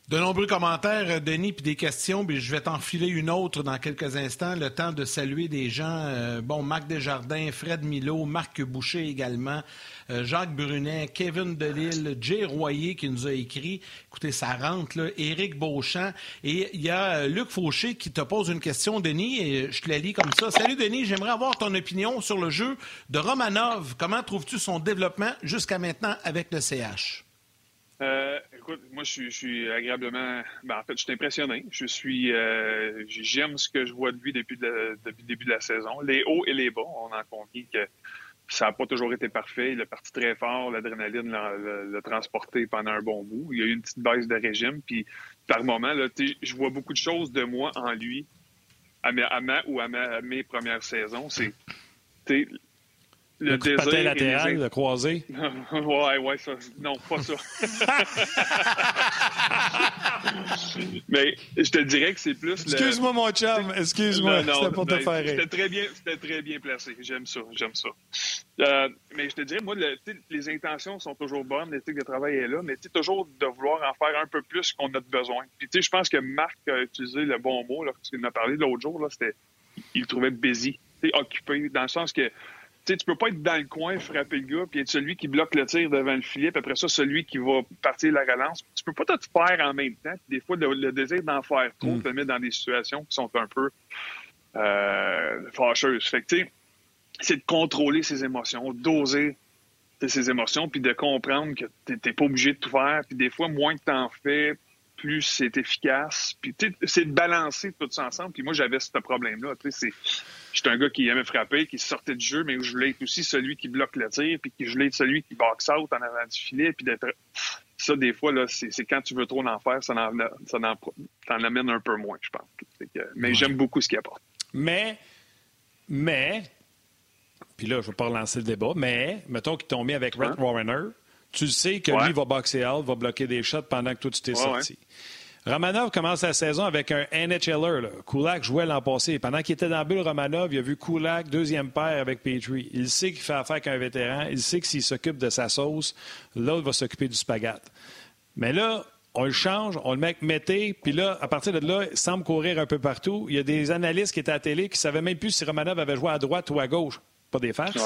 De nombreux commentaires, euh, Denis, puis des questions, puis je vais t'enfiler une autre dans quelques instants. Le temps de saluer des gens. Euh, bon, Marc Desjardins, Fred Milo, Marc Boucher également, euh, Jacques Brunet, Kevin Delille, Jay Royer qui nous a écrit. Écoutez, ça rentre, là. Éric Beauchamp. Et il y a Luc Fauché qui te pose une question, Denis, et je te la lis comme ça. Salut, Denis, j'aimerais avoir ton opinion sur le jeu de Romanov. Comment trouves-tu son développement jusqu'à maintenant avec le CH? Moi, je suis, agréablement. Ben, en fait, je suis impressionné. Je suis. Euh, j'aime ce que je vois de lui depuis, le début de la saison. Les hauts et les bas, on en convient que ça n'a pas toujours été parfait. Il est parti très fort. L'adrénaline l'a transporté pendant un bon bout. Il y a eu une petite baisse de régime. Puis, par moment, là, je vois beaucoup de choses de moi en lui à ma, ou à, à mes premières saisons. C'est le, le patin latéral, le croisé. [LAUGHS] ouais, ouais, ça. Non, pas ça. [LAUGHS] Mais je te dirais que c'est plus. Excuse-moi, mon chum. Excuse-moi. C'était pour te ben, faire C'était très bien, c'était très bien placé. J'aime ça. J'aime ça. Euh, mais je te dirais, moi, les intentions sont toujours bonnes, l'éthique de travail est là, mais toujours de vouloir en faire un peu plus qu'on a besoin. Puis, tu sais, je pense que Marc a utilisé le bon mot, là, parce qu'il en a parlé l'autre jour, là, c'était, il le trouvait busy, occupé, dans le sens que tu tu peux pas être dans le coin, frapper le gars, puis être celui qui bloque le tir devant le filet, puis après ça, celui qui va partir la relance. Tu peux pas tout faire en même temps. Des fois, le, désir d'en faire trop mm. te met dans des situations qui sont un peu euh, fâcheuses. Fait que, tu sais, c'est de contrôler ses émotions, d'oser ses émotions, puis de comprendre que t'es pas obligé de tout faire. Puis des fois, moins que t'en fais, plus c'est efficace. Puis c'est de balancer tout ça ensemble. Puis moi, j'avais ce problème-là. C'est J'étais un gars qui aimait frapper, qui sortait du jeu, mais où je voulais être aussi celui qui bloque le tir, puis qui je voulais être celui qui box out en avant du filet, puis d'être. Ça, des fois, là, c'est, quand tu veux trop en faire, ça en, ça en, t'en amène un peu moins, je pense. mais j'aime beaucoup ce qu'il apporte. Mais, mais, puis là, je ne vais pas relancer le débat, mais mettons qu'ils t'ont mis avec Red Warner, Tu sais que lui va boxer out, va bloquer des shots pendant que toi, tu t'es sorti. Romanov commence la saison avec un NHLer. Là. Kulak jouait l'an passé. Pendant qu'il était dans le bulle, Romanov, il a vu Kulak, deuxième paire avec Petrie. Il sait qu'il fait affaire avec un vétéran. Il sait que s'il s'occupe de sa sauce, l'autre va s'occuper du spaghette. Mais là, on le change, on le met avec Mété, puis là, à partir de là, il semble courir un peu partout. Il y a des analystes qui étaient à la télé qui ne savaient même plus si Romanov avait joué à droite ou à gauche. Pas des farces.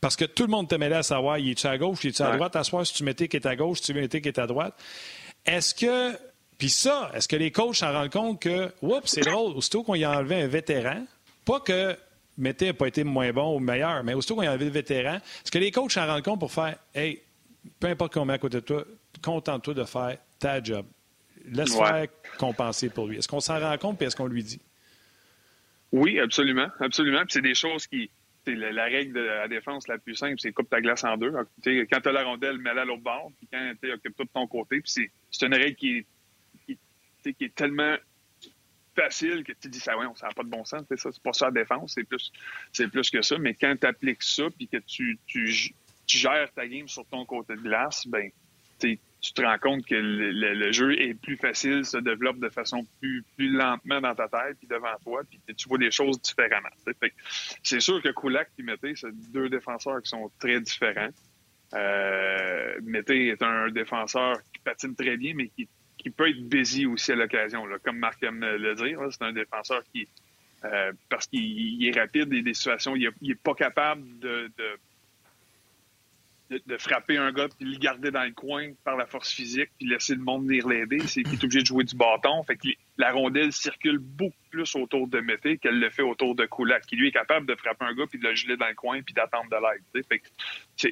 Parce que tout le monde te mêlait à savoir, il est-tu à gauche, il est-tu à droite, à soir, si tu mettais qui est à gauche, si tu mettais qui est à droite. Est-ce que puis ça, est-ce que les coachs s'en rendent compte que, oups, c'est drôle, aussitôt qu'on y a enlevé un vétéran, pas que Mété n'a pas été moins bon ou meilleur, mais aussitôt qu'on y a enlevé le vétéran, est-ce que les coachs s'en rendent compte pour faire, hey, peu importe qu'on met à côté de toi, contente-toi de faire ta job. Laisse faire compenser pour lui. Est-ce qu'on s'en rend compte et est-ce qu'on lui dit? Oui, absolument. Absolument. Puis c'est des choses qui. C'est la, règle de la défense la plus simple, c'est coupe ta glace en deux. Quand tu as la rondelle, mets-la à l'autre bord. Puis quand tu occupe-toi de ton côté. Puis c'est une règle qui est qui est tellement facile que tu dis ça, ouais, ça n'a pas de bon sens, c'est ça, c'est pas ça la défense, c'est plus, c'est plus que ça. Mais quand tu appliques ça puis que tu, tu, gères ta game sur ton côté de glace, ben, tu te rends compte que le, jeu est plus facile, se développe de façon plus, plus lentement dans ta tête puis devant toi, puis tu vois des choses différemment. C'est sûr que Kulak et Mété, c'est deux défenseurs qui sont très différents. Euh, Mété est un défenseur qui patine très bien, mais qui qui peut être busy aussi à l'occasion. Comme Marc aime le dire, c'est un défenseur qui, euh, parce qu'il est rapide et des situations, il n'est pas capable de, de, frapper un gars puis le garder dans le coin par la force physique puis laisser le monde venir l'aider. C'est est obligé de jouer du bâton. Fait que la rondelle circule beaucoup plus autour de Mété qu'elle le fait autour de Kulak, qui lui est capable de frapper un gars puis de le geler dans le coin puis d'attendre de l'aide. Fait que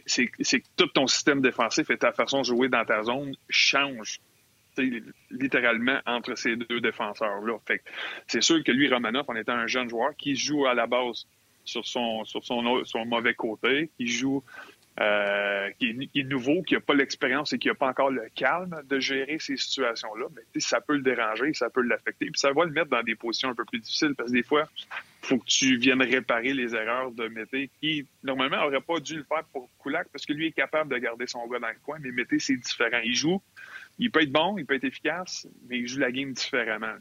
c'est tout ton système défensif et ta façon de jouer dans ta zone change littéralement entre ces deux défenseurs-là. c'est sûr que lui, Romanov, en étant un jeune joueur qui joue à la base sur son, sur son, mauvais côté, qui joue euh, qui, est, nouveau, qui n'a pas l'expérience et qui n'a pas encore le calme de gérer ces situations-là, mais ça peut le déranger, ça peut l'affecter. Puis ça va le mettre dans des positions un peu plus difficiles parce que des fois, faut que tu viennes réparer les erreurs de Mété qui, normalement, n'aurait pas dû le faire pour Kulak parce que lui est capable de garder son gars dans le coin, mais Mété, c'est différent. Il joue il peut être bon, il peut être efficace, mais il joue la game différemment.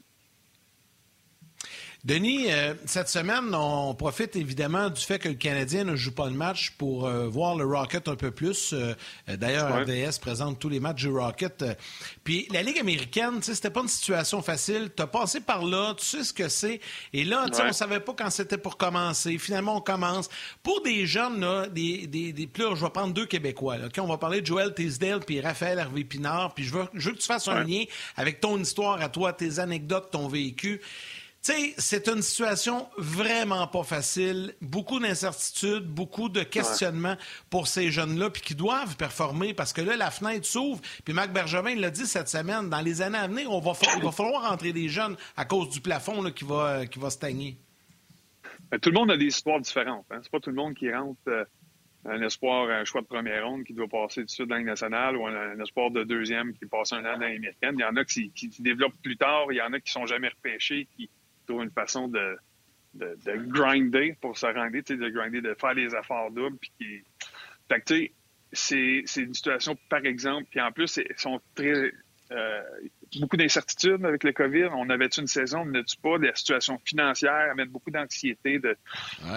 Denis, euh, cette semaine, on profite évidemment du fait que le Canadien ne joue pas le match pour euh, voir le Rocket un peu plus. Euh, d'ailleurs, RDS présente tous les matchs du Rocket. Puis la Ligue américaine, c'était pas une situation facile. Tu as passé par là, tu sais ce que c'est. Et là, ouais. on savait pas quand c'était pour commencer. Finalement, on commence. Pour des jeunes, là, des, des, des plus, je vais prendre deux Québécois. Là, on va parler de Joël Tisdale puis Raphaël Hervé Pinard. Puis je veux, je veux que tu fasses un lien avec ton histoire à toi, tes anecdotes, ton vécu c'est une situation vraiment pas facile, beaucoup d'incertitudes, beaucoup de questionnements pour ces jeunes-là, puis qui doivent performer parce que là, la fenêtre s'ouvre. Puis Marc Bergevin l'a dit cette semaine, dans les années à venir, on va il va falloir rentrer des jeunes à cause du plafond qui, va, qui va stagner. Ben, tout le monde a des histoires différentes. Hein. C'est pas tout le monde qui rentre euh, un espoir, un choix de première ronde qui doit passer sud de nationale ou un, espoir de deuxième qui passe un an dans l'américaine. Il y en a qui, qui, développent plus tard, il y en a qui sont jamais repêchés, qui, une façon de, de, grinder pour se rendre, de grinder, de faire les efforts doubles. Puis c'est une situation, par exemple, puis en plus, ils sont très euh, beaucoup d'incertitudes avec le COVID. On avait une saison, on tu pas? La situation financière, mettre beaucoup d'anxiété de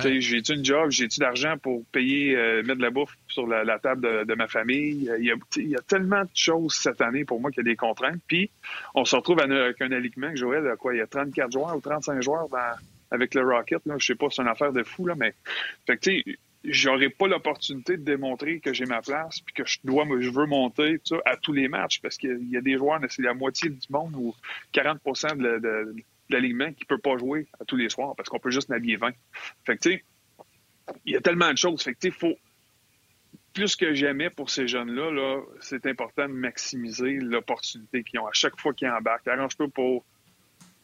j'ai-tu une job, j'ai-tu d'argent pour payer, euh, mettre de la bouffe sur la, table de, ma famille? Il y, a, il y, a, tellement de choses cette année pour moi qu'il y a des contraintes. Puis on se retrouve avec un alignement, Joël, quoi, il y a 34 joueurs ou 35 joueurs avec le Rocket. Là. Je sais pas, c'est une affaire de fou, là, mais fait que j'aurais pas l'opportunité de démontrer que j'ai ma place puis que je dois je veux monter ça, à tous les matchs parce qu'il y a des joueurs c'est la moitié du monde ou 40 de, de, l'alignement qui peut pas jouer à tous les soirs parce qu'on peut juste naviguer 20. Fait que tu sais il y a tellement de choses fait que tu sais faut plus que jamais pour ces jeunes-là, là, c'est important de maximiser l'opportunité qu'ils ont à chaque fois qu'ils embarquent. Arrange-toi pour,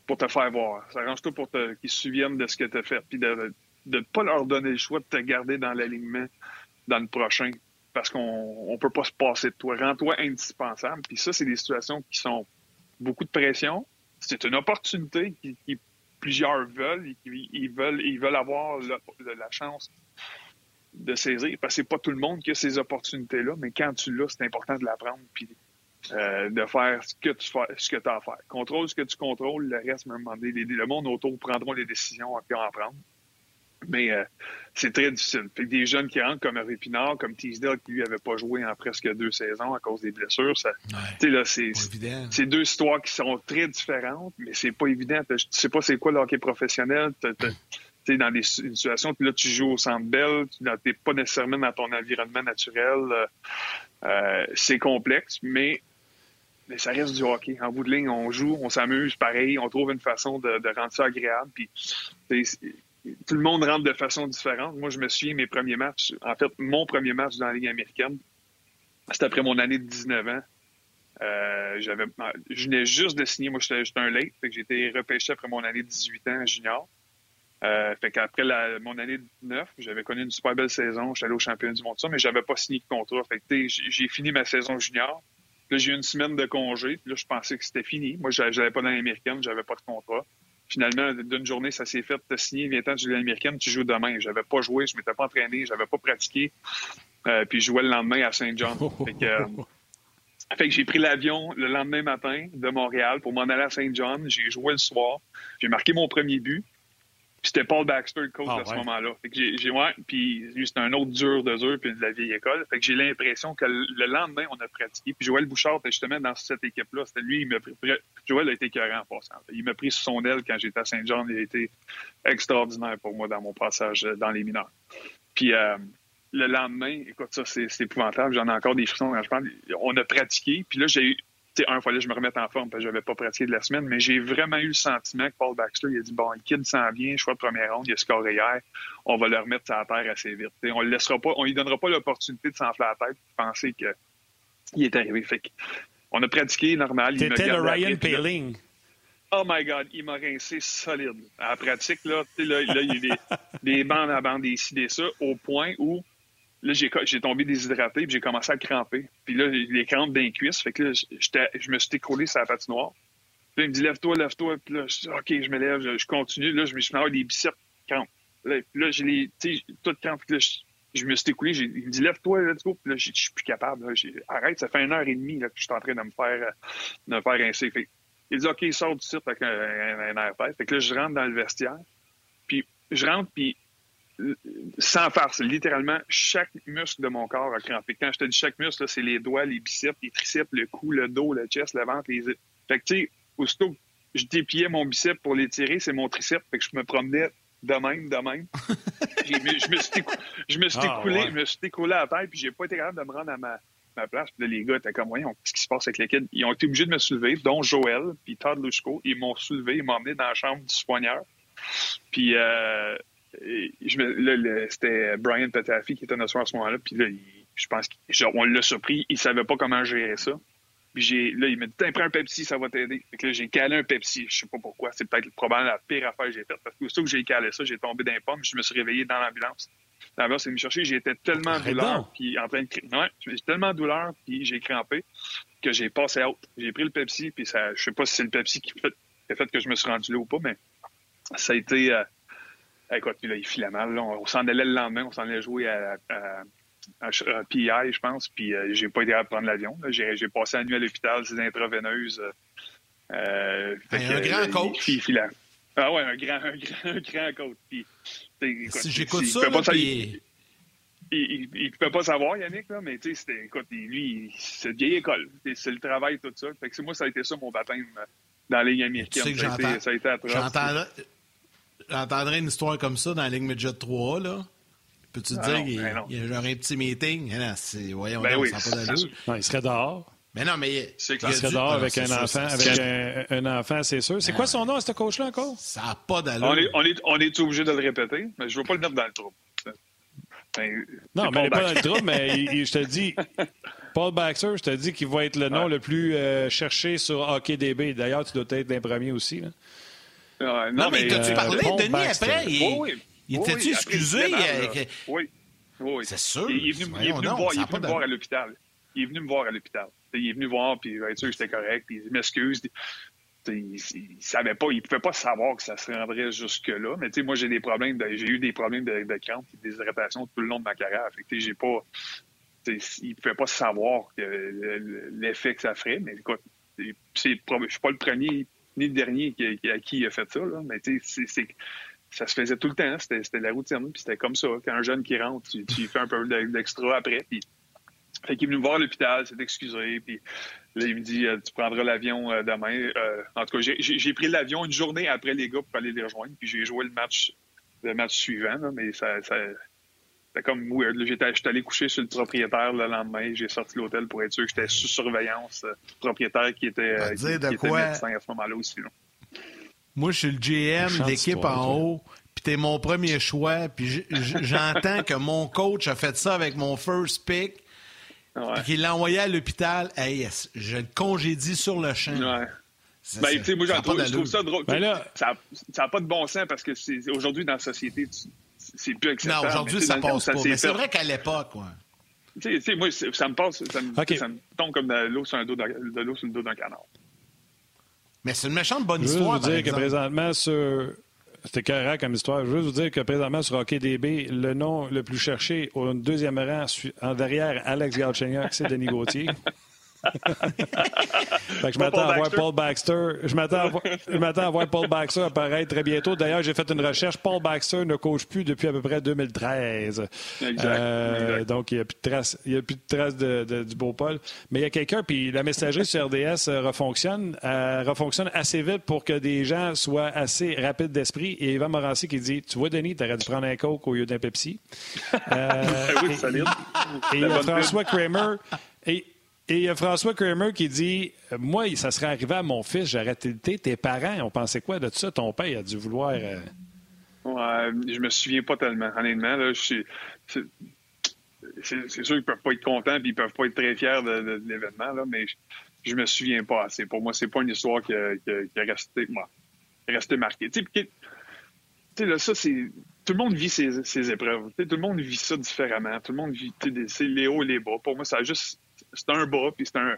pour te faire voir. Arrange-toi pour qu'ils se souviennent de ce que tu as fait. Puis de, de ne pas leur donner le choix de te garder dans l'alignement dans le prochain parce qu'on ne peut pas se passer de toi. Rends-toi indispensable. Puis ça, c'est des situations qui sont beaucoup de pression. C'est une opportunité qui, plusieurs veulent et ils veulent ils veulent avoir la chance de saisir, parce que c'est pas tout le monde qui a ces opportunités-là, mais quand tu l'as, c'est important de l'apprendre, puis euh, de faire ce que tu fais, ce que as à faire. Contrôle ce que tu contrôles, le reste, même le monde autour prendront les décisions et en prendre. Mais euh, c'est très difficile. Fait des jeunes qui rentrent comme Hervé Pinard, comme Teasdale, qui lui avait pas joué en presque deux saisons à cause des blessures, ça, là, c'est, c'est deux histoires qui sont très différentes, mais c'est pas évident. Tu sais pas c'est quoi le hockey professionnel. Tu dans des situations, puis là, tu joues au centre belle, tu n'es pas nécessairement dans ton environnement naturel. Euh, euh, c'est complexe, mais mais ça reste du hockey. En bout de ligne, on joue, on s'amuse pareil, on trouve une façon de, de rendre ça agréable. Puis tout le monde rentre de façon différente. Moi, je me souviens mes premiers matchs. En fait, mon premier match dans la Ligue américaine, c'était après mon année de 19 ans. Euh, j'avais, je venais juste de signer. Moi, j'étais, un late. Fait que j'ai été repêché après mon année de 18 ans junior. Euh, fait qu'après la, mon année de 19, j'avais connu une super belle saison. J'étais allé au championnat du monde, ça, mais j'avais pas signé de contrat. Fait que, j'ai fini ma saison junior. Là, j'ai eu une semaine de congé. Puis là, je pensais que c'était fini. Moi, j'avais pas dans l'américaine, j'avais pas de contrat. Finalement, d'une journée, ça s'est fait. T'as signé, viens-t'en de l'américaine, tu joues demain. J'avais pas joué, je m'étais pas entraîné, j'avais pas pratiqué. Euh, puis je jouais le lendemain à Saint John. [LAUGHS] Fait que, euh, fait que j'ai pris l'avion le lendemain matin de Montréal pour m'en aller à Saint John. J'ai joué le soir. J'ai marqué mon premier but c'était Paul Baxter, le coach ah, à ce moment-là. Fait que j'ai, ouais, puis c'était un autre dur de dur, puis de la vieille école. Fait que j'ai l'impression que le lendemain, on a pratiqué. Puis Joël Bouchard était justement dans cette équipe-là. C'était lui, il m'a pris. Joël a été cohérent en passant. Il m'a pris sous son aile quand j'étais à Saint-Jean. Il a été extraordinaire pour moi dans mon passage dans les mineurs. Puis euh, le lendemain, écoute, ça, c'est, épouvantable. J'en ai encore des frissons quand je parle. On a pratiqué, puis là, j'ai eu un, il fallait que je me remette en forme parce que je n'avais pas pratiqué de la semaine, mais j'ai vraiment eu le sentiment que Paul Baxter, il a dit, bon, le kid s'en vient, choix de première ronde, il a scoré hier, on va le remettre à la terre assez vite. on le laissera pas, on lui donnera pas l'opportunité de s'enfler la tête et penser qu'il est arrivé. Fait on a pratiqué normal. C'était le Ryan Paling. Oh my God, il m'a rincé solide. À la pratique, là, là, là il y a des, [LAUGHS] des bandes à bandes, des ci, des ça, au point où Là, j'ai tombé déshydraté, puis j'ai commencé à cramper. Puis là, les crampes d'un cuisse, fait que là, je me suis écroulé sur la patinoire. Puis là, il me dit lève-toi, lève-toi. Puis là, je dis OK, je me lève, je, continue. Là, je me suis mis à avoir des biceps crampes. Là, puis là, j'ai les, tu sais, toutes crampes. Puis là, je, me suis écoulé. Il me dit lève-toi, let's go. Puis là, je suis plus capable. Arrête, ça fait une heure et demie là, que je suis en train de me faire, de me faire rincer. Fait, il dit OK, sort du site avec un, un, air Fait que là, je rentre dans le vestiaire. Puis je rentre, puis sans farce, littéralement, chaque muscle de mon corps a crampé. Quand je te dis chaque muscle, c'est les doigts, les biceps, les triceps, le cou, le dos, le chest, le ventre, les... Fait que, tu sais, aussitôt que je dépliais mon biceps pour l'étirer, c'est mon triceps. Fait que je me promenais de même, de même. [LAUGHS] je me suis, je me suis ah, écoulé, je me suis écoulé à la tête, puis j'ai pas été capable de me rendre à ma, ma place. Puis là, les gars étaient comme, voyons, qu'est-ce qui se passe avec les kids? Ils ont été obligés de me soulever, dont Joël, puis Todd Lushko. Ils m'ont soulevé, ils m'ont emmené dans la chambre du soigneur. Puis, euh, c'était Brian Petafi qui était notre soir à ce moment-là. Puis là, je pense qu'on l'a surpris. Il savait pas comment gérer ça. Puis j'ai, là, il m'a dit, prends un Pepsi, ça va t'aider. Fait que là, j'ai calé un Pepsi. Je sais pas pourquoi. C'est peut-être probablement la pire affaire que j'ai faite. Parce que aussitôt que j'ai calé ça, j'ai tombé d'un pomme. Je me suis réveillé dans l'ambulance. L'ambulance est me chercher. J'étais tellement douleur. Puis en train de ouais, j'étais tellement douleur. Puis j'ai crampé que j'ai passé out. J'ai pris le Pepsi. Puis ça, je sais pas si c'est le Pepsi qui, fait, a fait que je me suis rendu là ou pas, mais ça a été, euh, Écoute, là, il filait mal. On, s'en allait le lendemain, on s'en allait jouer à, à, PI, je pense, puis euh, j'ai pas été à prendre l'avion. J'ai, passé la nuit à l'hôpital, ces intraveineuses. Euh, un grand coach. Ah ouais, un grand, [LAUGHS] un grand, un grand coach. Puis, si j'écoute ça, là, puis... il, il, peut pas savoir, Yannick, là, mais tu sais, c'était, écoute, lui, c'est une vieille école. C'est le travail, tout ça. Fait que moi, ça a été ça mon baptême dans la Ligue américaine. Tu sais que ça a été atroce j'entendrais une histoire comme ça dans la Ligue Midget 3, là. Peux-tu te dire qu'il ben y a genre un petit meeting? Eh c'est, voyons, ben oui, ça pas d'allure. il serait dehors. Mais non, mais. il serait dehors avec un enfant, avec un, enfant, c'est sûr. C'est quoi son nom, ce coach-là, encore? Ça n'a pas d'allure. On est, on, est, on est obligé de le répéter, mais je ne veux pas le mettre dans le trou. Ben, non, mais il n'est pas dans le trou, mais je te dis, Paul Baxter, je te dis qu'il va être le nom le plus euh, cherché sur HockeyDB. D'ailleurs, tu dois être d'un premier aussi. Là non, mais, t'as-tu parlé, Denis, après? Il, oui, il était-tu excusé? Oui, oui. C'est sûr. Il est venu, il est venu, me, voir, il est venu me voir à l'hôpital. Il est venu me voir à l'hôpital. Il est venu voir, puis il va être sûr que j'étais correct, puis il m'excuse. il, ne savait pas, il pouvait pas savoir que ça se rendrait jusque-là. Mais moi, j'ai des problèmes, j'ai eu des problèmes de, de crampes et des irritations tout le long de ma carrière. Fait j'ai pas, il pouvait pas savoir l'effet que ça ferait. Mais écoute, je suis pas le premier ni le dernier qui, à qui il a fait ça. Là. Mais c'est ça se faisait tout le temps. C'était la routine. Puis c'était comme ça. Quand un jeune qui rentre, tu, tu fais un peu d'extra après. Puis fait qu'il est venu me voir à l'hôpital, s'est excusé, puis là, il me dit euh, Tu prendras l'avion euh, demain. Euh, en tout cas, j'ai pris l'avion une journée après les gars pour aller les rejoindre, puis j'ai joué le match le match suivant, mais ça, ça c'était comme weird. J'étais allé coucher sur le propriétaire le lendemain. J'ai sorti l'hôtel pour être sûr que j'étais sous surveillance. Le propriéteur qui était, qui, était médecin à ce moment-là aussi. Moi, je suis le GM de l'équipe en haut, puis t'es mon premier choix, puis j'entends que mon coach a fait ça avec mon first pick, puis qu'il l'a envoyé à l'hôpital. Hey, je le congédie sur le champ. Ouais. Ben, tu sais, moi, trouve, je trouve ça drôle. Ben ça n'a pas de bon sens parce que aujourd'hui, dans la société, c'est plus acceptable. Non, aujourd'hui, ça passe pas. Mais c'est vrai qu'à l'époque, ouais. Tu sais, moi, ça me passe, ça me, ça me tombe comme de l'eau sur, de l'eau sur le dos d'un canard. Mais c'est une méchante bonne histoire. Je veux dire que présentement, sur. C'était carré comme histoire. Je veux vous dire que présentement, sur Hockey DB, le nom le plus cherché au deuxième rang, en derrière Alex Galchenyuk, c'est Denis Gauthier. [LAUGHS] je m'attends à voir Paul Baxter. Je m'attends à, voir Paul Baxter apparaître très bientôt. D'ailleurs, j'ai fait une recherche. Paul Baxter ne coach plus depuis à peu près 2013. Euh, donc, il n'y a plus de traces, il y a plus de traces de, du beau Paul. Mais il y a quelqu'un, puis la messagerie sur RDS euh, refonctionne, euh, refonctionne assez vite pour que des gens soient assez rapides d'esprit. Et Yvan Morancy qui dit Tu vois, Denis, tu aurais dû prendre un Coke au lieu d'un Pepsi. [LAUGHS] oui, solide. Et, et François Kramer. Et, et il y a François Kramer qui dit Moi, ça serait arrivé à mon fils, j'aurais été tes parents, on pensait quoi de ça? Ton père a dû vouloir. Euh... Ouais, je me souviens pas tellement, honnêtement. Là, c'est, sûr qu'ils peuvent pas être contents et ils peuvent pas être très fiers de, l'événement, mais je, me souviens pas assez. Pour moi, c'est pas une histoire qui a, resté, moi, marquée. Tu sais, là, ça, c'est. Tout le monde vit ses, épreuves. tout le monde vit ça différemment. Tout le monde vit c'est les hauts et les bas. Pour moi, ça a juste c'était un bas, puis c'était un.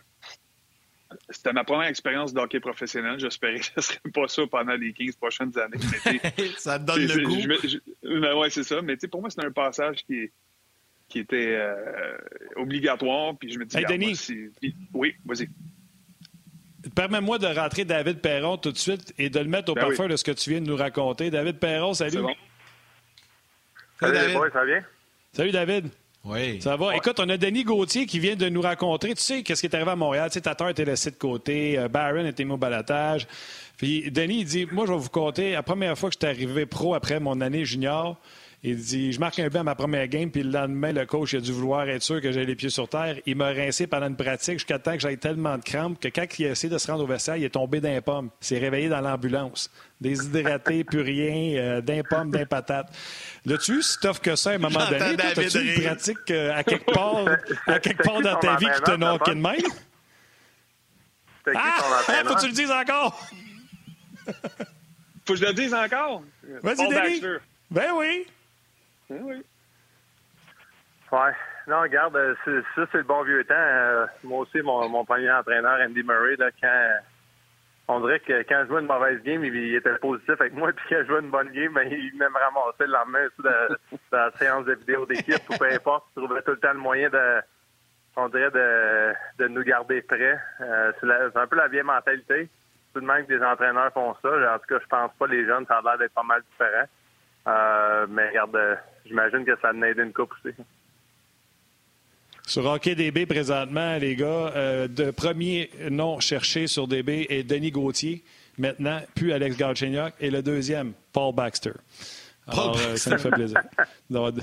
C'était ma première expérience de hockey professionnel. J'espérais que ce serait pas ça pendant les 15 prochaines années. [LAUGHS] ça donne le goût. Ben ouais, c'est ça. Mais pour moi, c'était un passage qui, qui était euh, obligatoire. Puis je me dis, hey, Denis, oui, vas-y. Permets-moi de rentrer David Perron tout de suite et de le mettre au ben parfum de ce que tu viens de nous raconter. David Perron, salut. Bon. Salut, David. ça va bien? Salut, David. Oui. Ça va. Écoute, on a Denis Gauthier qui vient de nous rencontrer. Tu sais, qu'est-ce qui est arrivé à Montréal? Tu sais, Tatar était laissé de côté. Euh, Barron était mis au balatage. Puis Denis, il dit Moi, je vais vous compter. La première fois que je suis arrivé pro après mon année junior, il dit Je marque un but à ma première game, puis le lendemain, le coach a dû vouloir être sûr que j'avais les pieds sur terre. Il m'a rincé pendant une pratique jusqu'à temps que j'avais tellement de crampes que quand il a essayé de se rendre au vestiaire, il est tombé d'un pomme. Il s'est réveillé dans l'ambulance. Déshydraté, [LAUGHS] plus rien, euh, d'un pomme, d'un patate. L'as-tu eu si tough que ça à un moment donné? T'as-tu une pratique euh, à quelque part, [LAUGHS] à quelque part dans ta vie qui te knocké de même? Ah! Faut que tu le dises encore! Faut que je le dise encore? Vas-y, Denis! Ben oui! Oui. Ouais. Non, regarde, euh, ça, c'est le bon vieux temps. Euh, moi aussi, mon, mon, premier entraîneur, Andy Murray, là, quand on dirait que quand je jouais une mauvaise game, il, était positif avec moi, [LAUGHS] puis quand je jouais une bonne game, ben, il venait me ramasser le lendemain de, [LAUGHS] la séance de vidéo d'équipe ou peu importe. Il trouvait tout le temps le moyen de, on dirait, de, de nous garder prêts. Euh, c'est un peu la vieille mentalité. Tout de même que des entraîneurs font ça. En tout cas, je pense pas les jeunes, ça a l'air d'être pas mal différent. Euh, mais regarde, j'imagine que ça a aidé une coupe aussi. Sur Hockey DB, présentement, les gars, euh, de premier nom cherché sur DB est Denis Gauthier, maintenant, puis Alex Galchenyuk, et le deuxième, Paul Baxter. Alors, euh, ça nous fait plaisir. en tout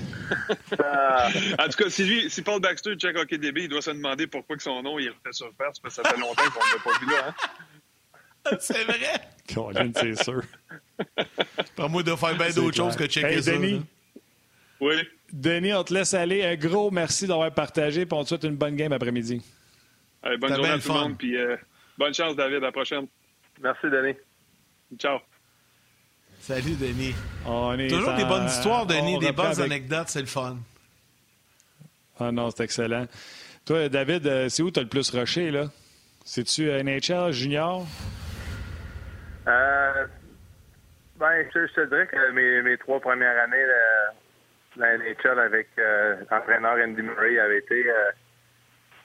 cas, si, lui, si Paul Baxter check Hockey DB, il doit se demander pourquoi que son nom il refait sur parce que ça fait longtemps qu'on ne l'a pas vu là. Hein? [LAUGHS] C'est vrai. Colin, c'est sûr. [LAUGHS] Pas moi de faire bien d'autres choses que checker ça. Denis. Oui. Denis, on te laisse aller. Un gros merci d'avoir partagé. Puis on te souhaite une bonne game après-midi. bonne journée à tout le monde. Puis euh, bonne chance, David. À la prochaine. Merci, Denis. Ciao. Salut, Denis. Toujours des bonnes histoires, Denis, des bonnes anecdotes. C'est le fun. Ah non, c'est excellent. Toi, David, euh, c'est où tu as le plus rushé, là? C'est-tu NHL, junior? Euh, ben, je, te dirais que mes, mes trois premières années de la NHL avec euh, l'entraîneur Andy Murray avaient été euh,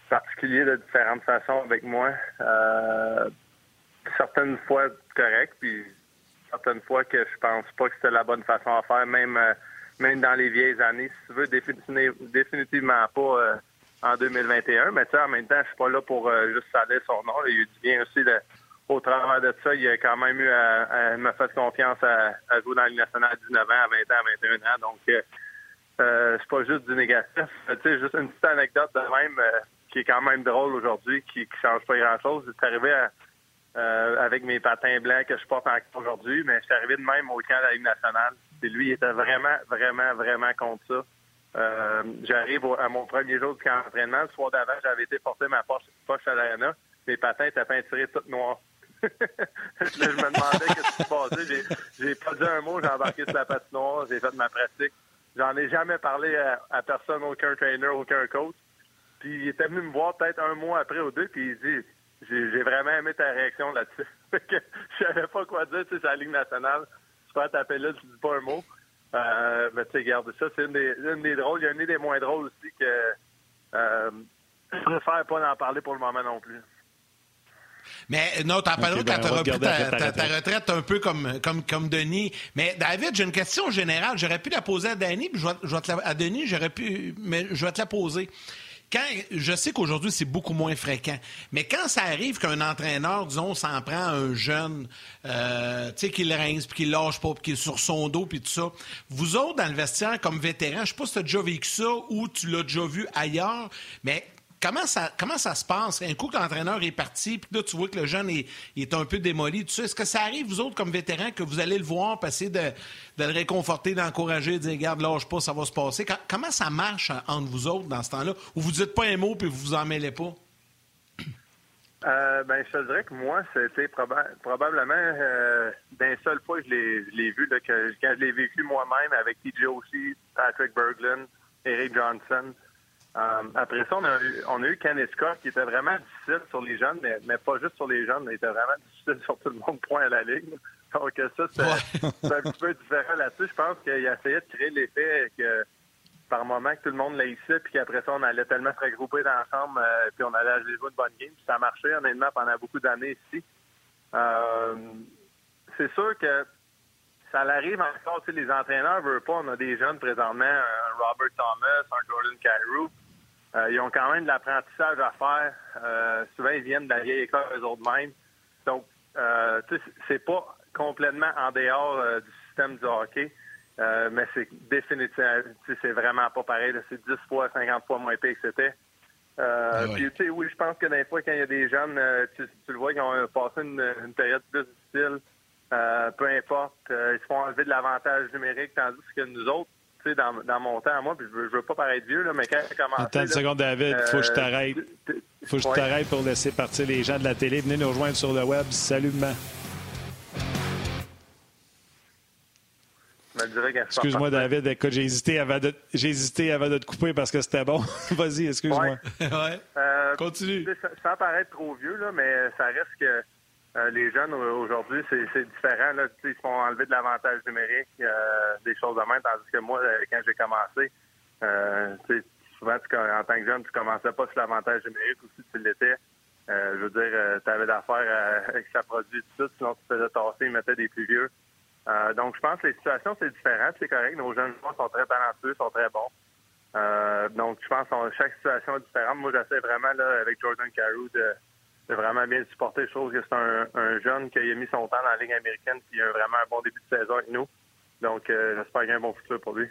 particuliers de différentes façons avec moi. Euh, certaines fois correct, puis certaines fois que je pense pas que c'était la bonne façon à faire, même euh, même dans les vieilles années. Si tu veux, définitivement pas euh, en 2021. Mais tu sais, en même temps, je suis pas là pour euh, juste saler son nom. Il a eu du bien aussi au travers de ça. Il a quand même eu à, me faire confiance à, jouer dans la nationale à 19 ans, à 20 ans, à 21 ans. Donc, euh, c'est pas juste du négatif. Tu sais, juste une petite anecdote de même qui est quand même drôle aujourd'hui, qui, qui change pas grand-chose. C'est arrivé avec mes patins blancs que je porte encore aujourd'hui, mais c'est arrivé de même au camp de la Ligue nationale. Et lui, il était vraiment, vraiment, vraiment contre ça. Euh, j'arrive à mon premier jour de camp d'entraînement. Le soir d'avant, j'avais été porter ma poche, poche à l'arena. Mes patins étaient peinturés toutes noires. Je me demandais ce qui se passait. J'ai pas dit un mot, j'ai embarqué sur la patinoire, j'ai fait ma pratique. J'en ai jamais parlé à, personne, aucun trainer, aucun coach. Puis il était venu me voir peut-être un mois après ou deux, puis il dit J'ai vraiment aimé ta réaction là-dessus. [LAUGHS] je savais pas quoi dire, tu sais, c'est la Ligue nationale. Tu peux taper là, tu dis pas un mot. Euh, mais tu sais, garde ça, c'est une des, drôles. Il y a une des moins drôles aussi que euh, je préfère pas en parler pour le moment non plus. Mais non, t'en parleras quand t'auras pris ta, retraite un peu comme, comme, comme Denis. Mais David, j'ai une question générale. J'aurais pu la poser à Denis, puis je vais, je vais te la, à Denis, j'aurais pu, mais je vais te la poser quand, je sais qu'aujourd'hui, c'est beaucoup moins fréquent, mais quand ça arrive qu'un entraîneur, disons, s'en prend un jeune, euh, tu sais, qu'il rince, puis qu'il lâche pas, puis qu'il est sur son dos, puis tout ça, vous autres, dans le vestiaire, comme vétéran, je sais pas si tu as déjà vécu ça ou tu l'as déjà vu ailleurs, mais Comment ça, se passe? Un coup que l'entraîneur est parti, puis là, tu vois que le jeune est, un peu démoli, ça. Est-ce que ça arrive, vous autres, comme vétérans, que vous allez le voir, passer de, le réconforter, d'encourager, de dire, regarde, lâche pas, ça va se passer? comment ça marche entre vous autres dans ce temps-là? Ou vous dites pas un mot, puis vous vous en mêlez pas? [COUGHS] Euh, ben, je te que moi, c'était probablement euh, d'un seul fois que je l'ai vu, que, quand je l'ai vécu moi-même avec TJ aussi, Patrick Berglund, Eric Johnson. Euh, après ça, on a, eu, on a eu qui était vraiment difficile sur les jeunes, mais, mais pas juste sur les jeunes, mais il était vraiment difficile sur tout le monde, point à la ligne. Donc ça, c'est un petit peu différent là-dessus. Je pense qu'il essayait de créer l'effet que par moment que tout le monde laissait, puis qu'après ça, on allait tellement se regrouper dans chambre, euh, puis on allait jouer une bonne game. Puis ça a marché, honnêtement, pendant beaucoup d'années ici. Euh, c'est sûr que ça arrive encore, tu sais, les entraîneurs veulent pas. On a des jeunes présentement, un Robert Thomas, un Jordan Carew. Euh, ils ont quand même de l'apprentissage à faire. Euh, souvent, ils viennent de la vieille école eux autres mêmes. Donc, euh, c'est pas complètement en dehors euh, du système du hockey, euh, mais c'est définitivement, c'est vraiment pas pareil. C'est 10 fois, 50 fois moins pire que c'était. Euh, ah Puis, tu sais, oui, je pense que des fois, quand il y a des jeunes, tu, le vois, qui ont passé une, une période plus difficile, peu importe, ils se font enlever de l'avantage numérique, tandis que nous autres, dans, dans mon temps, moi, puis je veux, veux pas paraître vieux, là, mais quand j'ai commencé... Attends une seconde, David, il faut que je t'arrête. faut que je t'arrête pour laisser partir les gens de la télé. Venez nous rejoindre sur le web. Salut, maman. Excuse-moi, David. Écoute, j'ai hésité, avant de, j'ai hésité avant de te couper parce que c'était bon. [LAUGHS] Vas-y, excuse-moi. Ouais. [LAUGHS] Euh, Continue. Sans paraître trop vieux, là, mais ça reste que euh, les jeunes aujourd'hui, c'est différent. Là. Ils se font enlever de l'avantage numérique, euh, des choses de même, tandis que moi, euh, quand j'ai commencé, souvent, en tant que jeune, tu commençais pas sur l'avantage numérique ou si tu l'étais. je veux dire, tu avais d'affaires [LAUGHS] avec sa produit tout ça, sinon tu faisais tasser, ils mettaient des plus vieux. donc, je pense que les situations, c'est différent, c'est correct. Nos jeunes sont très talentueux, sont très bons. donc, je pense que chaque situation est différente. Moi, j'essaie vraiment, là, avec Jordan Carew, de c'est vraiment bien supporté. Je trouve que c'est un, jeune qui a mis son temps dans la Ligue américaine qui a vraiment un bon début de saison avec nous. Donc, euh, j'espère qu'il y a un bon futur pour lui.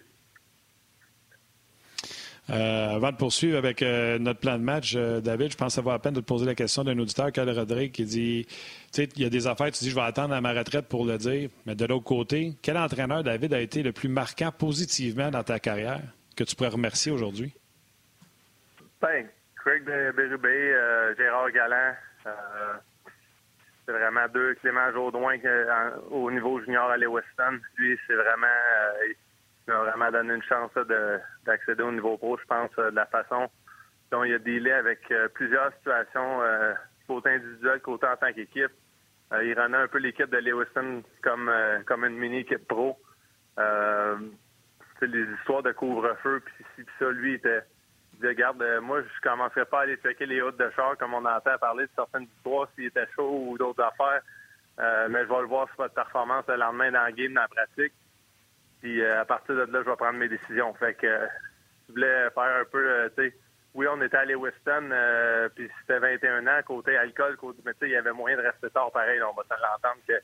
Euh, avant de poursuivre avec euh, notre plan de match, David, je pense que ça vaut la peine de te poser la question d'un auditeur, Cal Rodrigue, qui dit Tu sais, il y a des affaires, tu dis, je vais attendre à ma retraite pour le dire. Mais de l'autre côté, quel entraîneur, David, a été le plus marquant positivement dans ta carrière que tu pourrais remercier aujourd'hui? Ben, Craig Berube, Gérard Galland, c'est vraiment deux. Clément Jaudoin au niveau junior à Weston. Lui, c'est vraiment euh, il m'a vraiment donné une chance d'accéder au niveau pro, je pense, euh, de la façon dont il a dealé avec plusieurs situations, côté individuel, côté en tant qu'équipe. il rendait un peu l'équipe de Lewiston comme, comme une mini-équipe pro. les histoires de couvre-feu, puis ça, lui, était disait, regarde, moi, je commencerai pas à aller checker les hautes de char comme on entend parler de certaines histoires, s'il était chaud ou d'autres affaires. mais je vais le voir sur votre performance le lendemain dans le game, dans la pratique. Puis à partir de là, je vais prendre mes décisions. Fait que je voulais faire un peu, tu sais, oui, on était allé Weston, euh, puis c'était 21 ans, côté alcool, côté, mais tu sais, il y avait moyen de rester tard pareil. on va s'en entendre que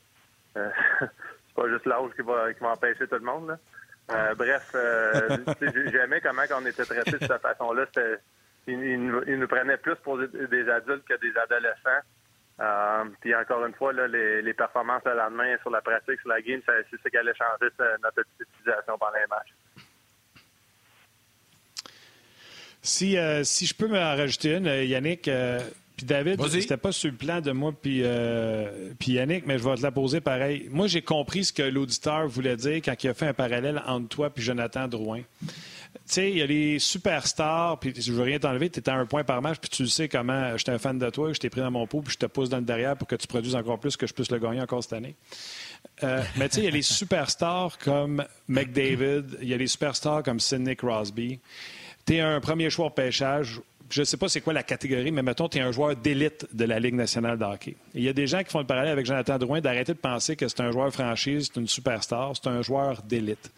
euh, [LAUGHS] c'est pas juste l'âge qui va, qui va empêcher tout le monde. Là. Euh, bref, euh, j'aimais comment on était traité de cette façon-là. Ils, il, nous prenaient plus pour des adultes que des adolescents. Euh, puis encore une fois, les, performances le lendemain sur la pratique, sur la game, c'est ce qui allait changer notre utilisation pendant les matchs. Si, euh, si je peux me rajouter une, Yannick, puis David, c'était pas sur le plan de moi puis, puis Yannick, mais je vais te la poser pareil. Moi, j'ai compris ce que l'auditeur voulait dire quand il a fait un parallèle entre toi et Jonathan Drouin. Tu sais, il y a les superstars, puis je veux rien t'enlever, tu étais à un point par match, puis tu sais comment j'étais un fan de toi, je t'ai pris dans mon pot, puis je te pousse dans le derrière pour que tu produises encore plus, que je puisse le gagner encore cette année. mais tu sais, il y a les superstars comme McDavid, il y a les superstars comme Sidney Crosby tu es un premier choix au pêchage. Je ne sais pas c'est quoi la catégorie, mais mettons, tu es un joueur d'élite de la Ligue nationale de hockey. Il y a des gens qui font le parallèle avec Jonathan Drouin d'arrêter de penser que c'est un joueur franchise, c'est une superstar, c'est un joueur d'élite.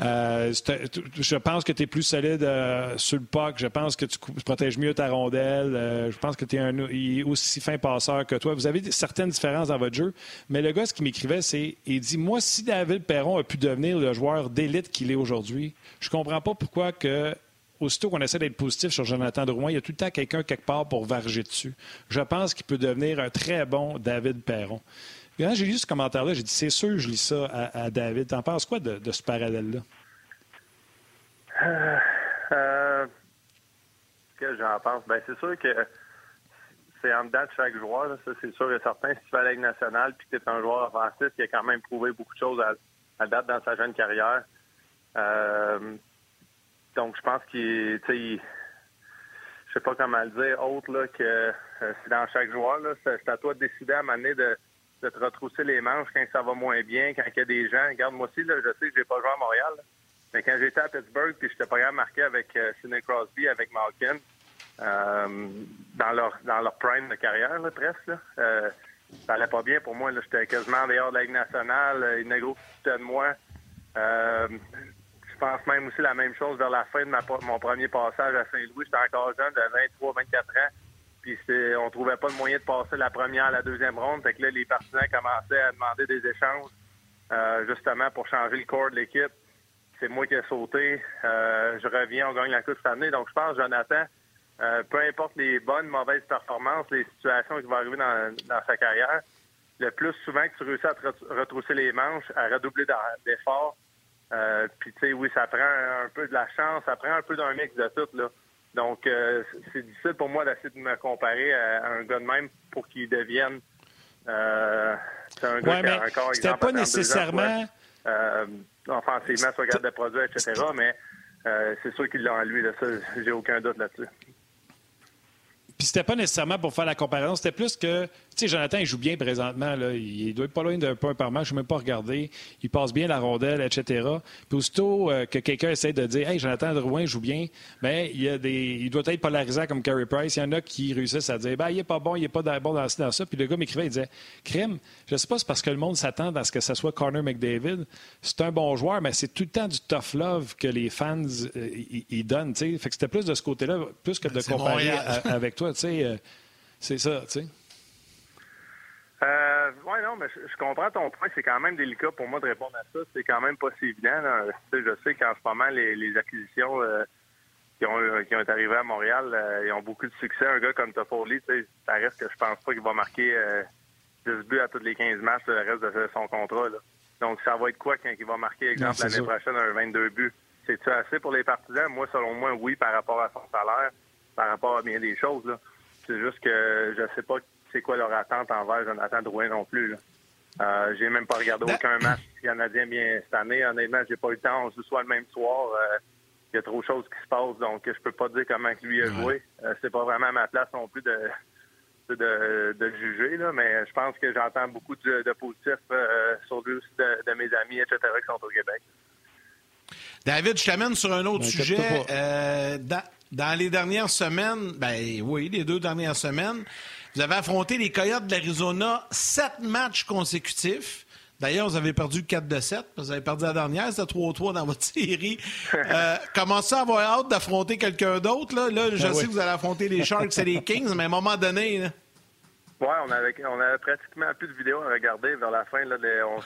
Euh, je pense que tu es plus solide euh, sur le puck. Je pense que tu protèges mieux ta rondelle. Euh, je pense que tu es un, aussi fin passeur que toi. Vous avez certaines différences dans votre jeu. Mais le gars, ce qui m'écrivait, c'est il dit Moi, si David Perron a pu devenir le joueur d'élite qu'il est aujourd'hui, je comprends pas pourquoi que. Aussitôt qu'on essaie d'être positif sur Jonathan Drouin, il y a tout le temps quelqu'un quelque part pour varger dessus. Je pense qu'il peut devenir un très bon David Perron. Quand j'ai lu ce commentaire-là, j'ai dit c'est sûr, je lis ça à, David. T'en penses quoi de, ce parallèle-là? Euh, euh, que j'en pense? Ben, c'est sûr que c'est en dedans de chaque joueur, ça c'est sûr et certain. Si tu fais à la nationale puis que tu es un joueur offensif qui a quand même prouvé beaucoup de choses à, date dans sa jeune carrière. Euh, donc je pense qu'il je sais pas comment le dire, autre là, que c'est dans chaque joueur. C'est à toi de décider à moment de de te retrousser les manches quand ça va moins bien, quand il y a des gens. Regarde, moi aussi, là, je sais que j'ai pas joué à Montréal. Mais quand j'étais à Pittsburgh, puis j'étais pas marqué avec euh, Sidney Crosby, avec Malkin, euh, dans leur dans leur prime de carrière, là, presque, là, euh, ça allait pas bien pour moi. J'étais quasiment dehors de la Ligue nationale. Il qui de moi. Euh, pense même aussi la même chose vers la fin de mon premier passage à Saint-Louis. J'étais encore jeune, de 23, 24 ans. Puis on trouvait pas le moyen de passer la première à la deuxième ronde. Fait que là, les partisans commençaient à demander des échanges euh, justement pour changer le corps de l'équipe. C'est moi qui ai sauté. Euh, je reviens, on gagne la Coupe cette année. Donc je pense, Jonathan, euh, peu importe les bonnes, mauvaises performances, les situations qui vont arriver dans, sa carrière, le plus souvent que tu réussis à te retrousser les manches, à redoubler d'efforts, puis tu sais, oui, ça prend un peu de la chance, ça prend un peu d'un mix de tout, là. Donc, euh, c'est difficile pour moi d'essayer de me comparer à, un gars de même pour qu'il devienne euh, un gars qui a encore C'était pas nécessairement. Euh, offensivement, soit garde de produits, etc. Mais euh, c'est sûr qu'il l'a en lui. Là, ça, j'ai aucun doute là-dessus. Puis c'était pas nécessairement pour faire la comparaison, c'était plus que, tu sais, Jonathan, il joue bien présentement, là. Il doit être pas loin d'un point par match, je ne même pas regarder. Il passe bien la rondelle, etc. Puis aussitôt euh, que quelqu'un essaie de dire, hey, Jonathan Drouin joue bien, bien, il, y a des, il doit être polarisant comme Carey Price. Il y en a qui réussissent à dire, ben, il est pas bon, il est pas bon dans, dans ça. Puis le gars m'écrivait, il disait, crime, je sais pas, c'est parce que le monde s'attend à ce que ce soit Connor McDavid. C'est un bon joueur, mais c'est tout le temps du tough love que les fans, euh, ils donnent, tu sais. Fait que c'était plus de ce côté-là, plus que de comparer avec toi. Euh, c'est ça, tu sais. Euh, oui, non, mais je, comprends ton point. C'est quand même délicat pour moi de répondre à ça. C'est quand même pas si évident. Je sais qu'en ce moment, les, acquisitions euh, qui, ont, qui ont arrivé à Montréal, ils ont beaucoup de succès. Un gars comme Toffoli, ça reste que je pense pas qu'il va marquer 10 buts à tous les 15 matchs le reste de son contrat. Donc, ça va être quoi quand il va marquer, exemple, l'année prochaine, un 22 buts? C'est-tu assez pour les partisans? Moi, selon moi, oui, par rapport à son salaire par rapport à bien des choses. C'est juste que je ne sais pas c'est quoi leur attente envers Jonathan Drouin non plus. Euh, j'ai même pas regardé ben- aucun match canadien bien cette année. Honnêtement, j'ai pas eu le temps. On se soit le même soir. Euh, il y a trop de choses qui se passent, donc je peux pas dire comment lui a joué. Euh, c'est pas vraiment ma place non plus de, de, de juger, là, mais je pense que j'entends beaucoup de, de positifs euh, sur deux de, mes amis, etc., qui sont au Québec. David, je t'amène sur un autre sujet. Euh, dans, les dernières semaines, ben oui, les deux dernières semaines, vous avez affronté les Coyotes de l'Arizona sept matchs consécutifs. D'ailleurs, vous avez perdu 4 de 7, vous avez perdu la dernière, c'était 3-3 dans votre [LAUGHS] série. Euh, commencez à avoir hâte d'affronter quelqu'un d'autre. Là, là je ben sais que vous allez affronter les Sharks et les [LAUGHS] Kings, mais à un moment donné... Là... Oui, on avait, on avait pratiquement plus de vidéos à regarder vers la fin. Là,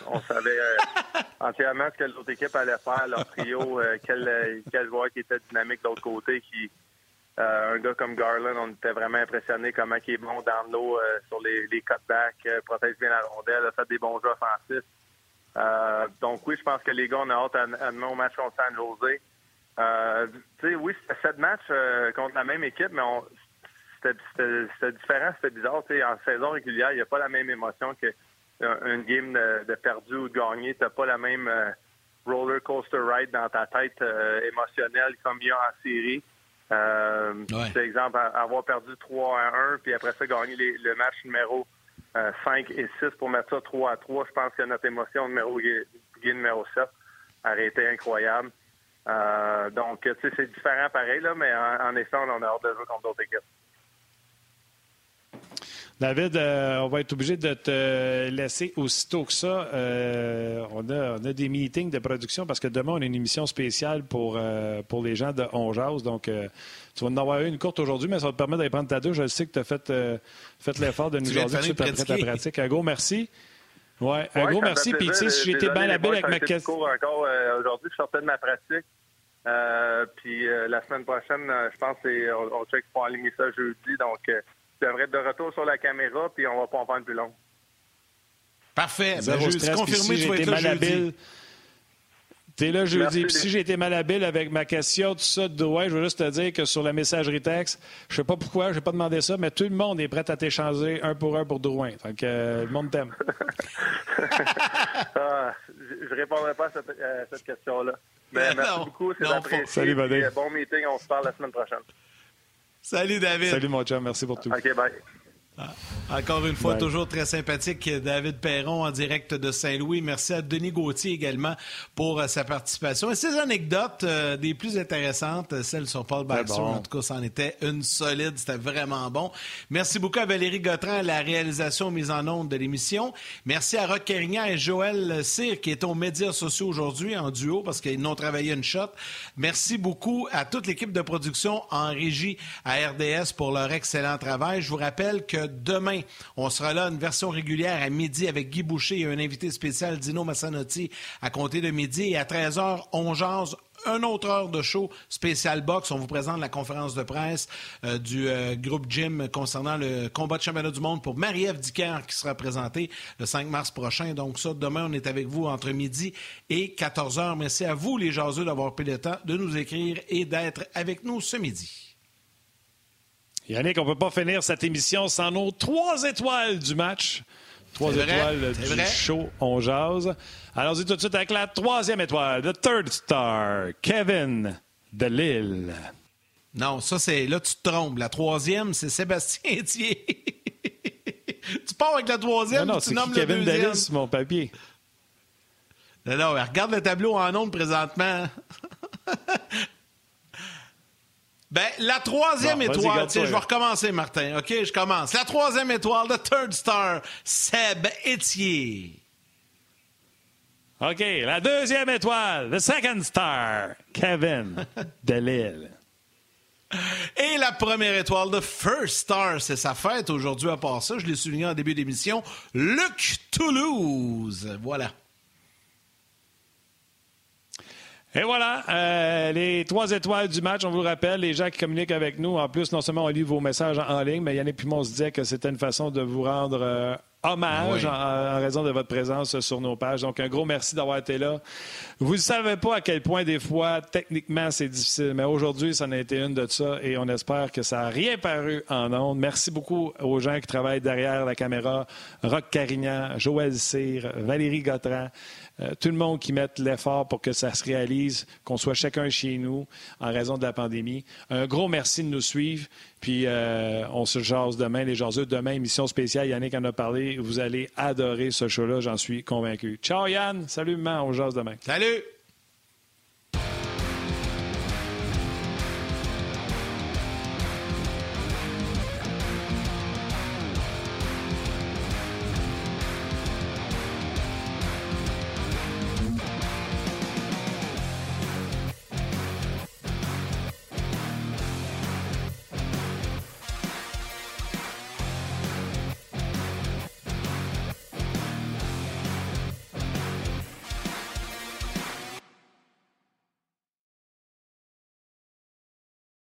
on, savait euh, [LAUGHS] entièrement ce que l'autre équipe allait faire, leur trio, euh, quel, quel joueur qui était dynamique de l'autre côté, qui, euh, un gars comme Garland, on était vraiment impressionné comment il est bon dans l'eau euh, sur les, les cutbacks, euh, protège bien la rondelle, a fait des bons jeux offensifs. donc oui, je pense que les gars, on a hâte à, à demain au match contre San Jose. tu sais, oui, c'était sept matchs contre la même équipe, mais c'était différent, c'était bizarre. En saison régulière, il n'y a pas la même émotion que une game de, perdu ou de gagné. Tu n'as pas la même roller coaster ride dans ta tête émotionnelle comme il y a en série. Euh, Par exemple, avoir perdu 3 à 1, puis après ça, gagner le match numéro 5 euh, et 6 pour mettre ça 3 à 3. Je pense que notre émotion numéro numéro 7 aurait été incroyable. Euh, donc, tu sais, c'est différent pareil, là, mais en, en effet, on a hâte de jouer contre d'autres équipes. David, euh, on va être obligé de te laisser aussitôt que ça. Euh, on, a, des meetings de production parce que demain, on a une émission spéciale pour, euh, pour les gens de Onjaz. Donc, tu vas en avoir une courte aujourd'hui, mais ça va te permettre d'aller prendre ta douche. Je sais que tu as fait, fait l'effort de nous de suite après ta pratique. Un gros merci. Ouais, un gros merci. Puis, tu sais, si j'étais bien habile avec ma question. encore aujourd'hui, je sortais de ma pratique. puis la semaine prochaine, je pense qu'on on check pour aligner ça jeudi. Donc, devrait être de retour sur la caméra, puis on va pas en prendre plus long. Parfait. Ben, je confirmé, si tu vas être là jeudi. T'es là jeudi. Puis si j'ai été malhabile avec ma question, tout ça, de Drouin, je veux juste te dire que sur la messagerie texte, je sais pas pourquoi, je n'ai pas demandé ça, mais tout le monde est prêt à t'échanger un pour un pour Drouin. Donc, euh, le monde t'aime. [LAUGHS] ah, je ne répondrai pas à cette, question-là. Mais [LAUGHS] merci beaucoup, c'est apprécié. Salut, Bon meeting, on se parle la semaine prochaine. Salut, David. Salut, mon chum. Merci pour tout. OK, bye. Ah, encore une fois, toujours très sympathique, David Perron en direct de Saint-Louis. Merci à Denis Gauthier également pour euh, sa participation. Et ces anecdotes, euh, des plus intéressantes, celles sur Paul Baxter, en tout cas, c'en était une solide. C'était vraiment bon. Merci beaucoup à Valérie Gautran à la réalisation mise en onde de l'émission. Merci à Rock Carignan et Joël Cyr qui est aux médias sociaux aujourd'hui en duo parce qu'ils n'ont travaillé une shot. Merci beaucoup à toute l'équipe de production en régie à RDS pour leur excellent travail. Je vous rappelle que demain, on sera là, une version régulière à midi avec Guy Boucher et un invité spécial, Dino Massanotti, à compter de midi. Et à 13h, on jase une autre heure de show spécial box. On vous présente la conférence de presse euh, du euh, groupe Jim concernant le combat de championnat du monde pour Marie-Ève Dicker qui sera présentée le 5 mars prochain. Donc ça, demain, on est avec vous entre midi et 14 h. Merci à vous, les jaseux, d'avoir pris le temps de nous écrire et d'être avec nous ce midi. Yannick, on ne peut pas finir cette émission sans nos trois étoiles du match. Trois étoiles du show On Jase. Allons-y tout de suite avec la troisième étoile, the third star, Kevin de Lille. Non, ça c'est. Là, tu te trompes. La troisième, c'est Sébastien [LAUGHS] Thier. tu pars avec la troisième, non, non, tu nommes Kevin le deuxième. Kevin sur mon papier? Non, non, regarde le tableau en ondes présentement. Ben, la troisième étoile, je vais recommencer, Martin. OK, je commence. La troisième étoile, the third star, Seb Etier. OK, la deuxième étoile, the second star, Kevin [LAUGHS] Delille. Et la première étoile, the first star, c'est sa fête aujourd'hui à part ça. Je l'ai souligné en début d'émission. Luc Toulouse. Voilà. Et voilà, euh, les trois étoiles du match, on vous le rappelle, les gens qui communiquent avec nous, en plus, non seulement on lit vos messages en, ligne, mais Yannick Pimon se disait que c'était une façon de vous rendre euh, hommage en, raison de votre présence sur nos pages. Donc, un gros merci d'avoir été là. Vous ne savez pas à quel point, des fois, techniquement, c'est difficile, mais aujourd'hui, ça en a été une de ça et on espère que ça n'a rien paru en ondes. Merci beaucoup aux gens qui travaillent derrière la caméra. Rock Carignan, Joël Cyr, Valérie Gautran. Euh, tout le monde qui mette l'effort pour que ça se réalise, qu'on soit chacun chez nous en raison de la pandémie. Un gros merci de nous suivre. Puis euh, on se jase demain, les jaseux. Demain, émission spéciale. Yannick en a parlé. Vous allez adorer ce show-là, j'en suis convaincu. Ciao Yann. Salut, maman. On jase demain. Salut.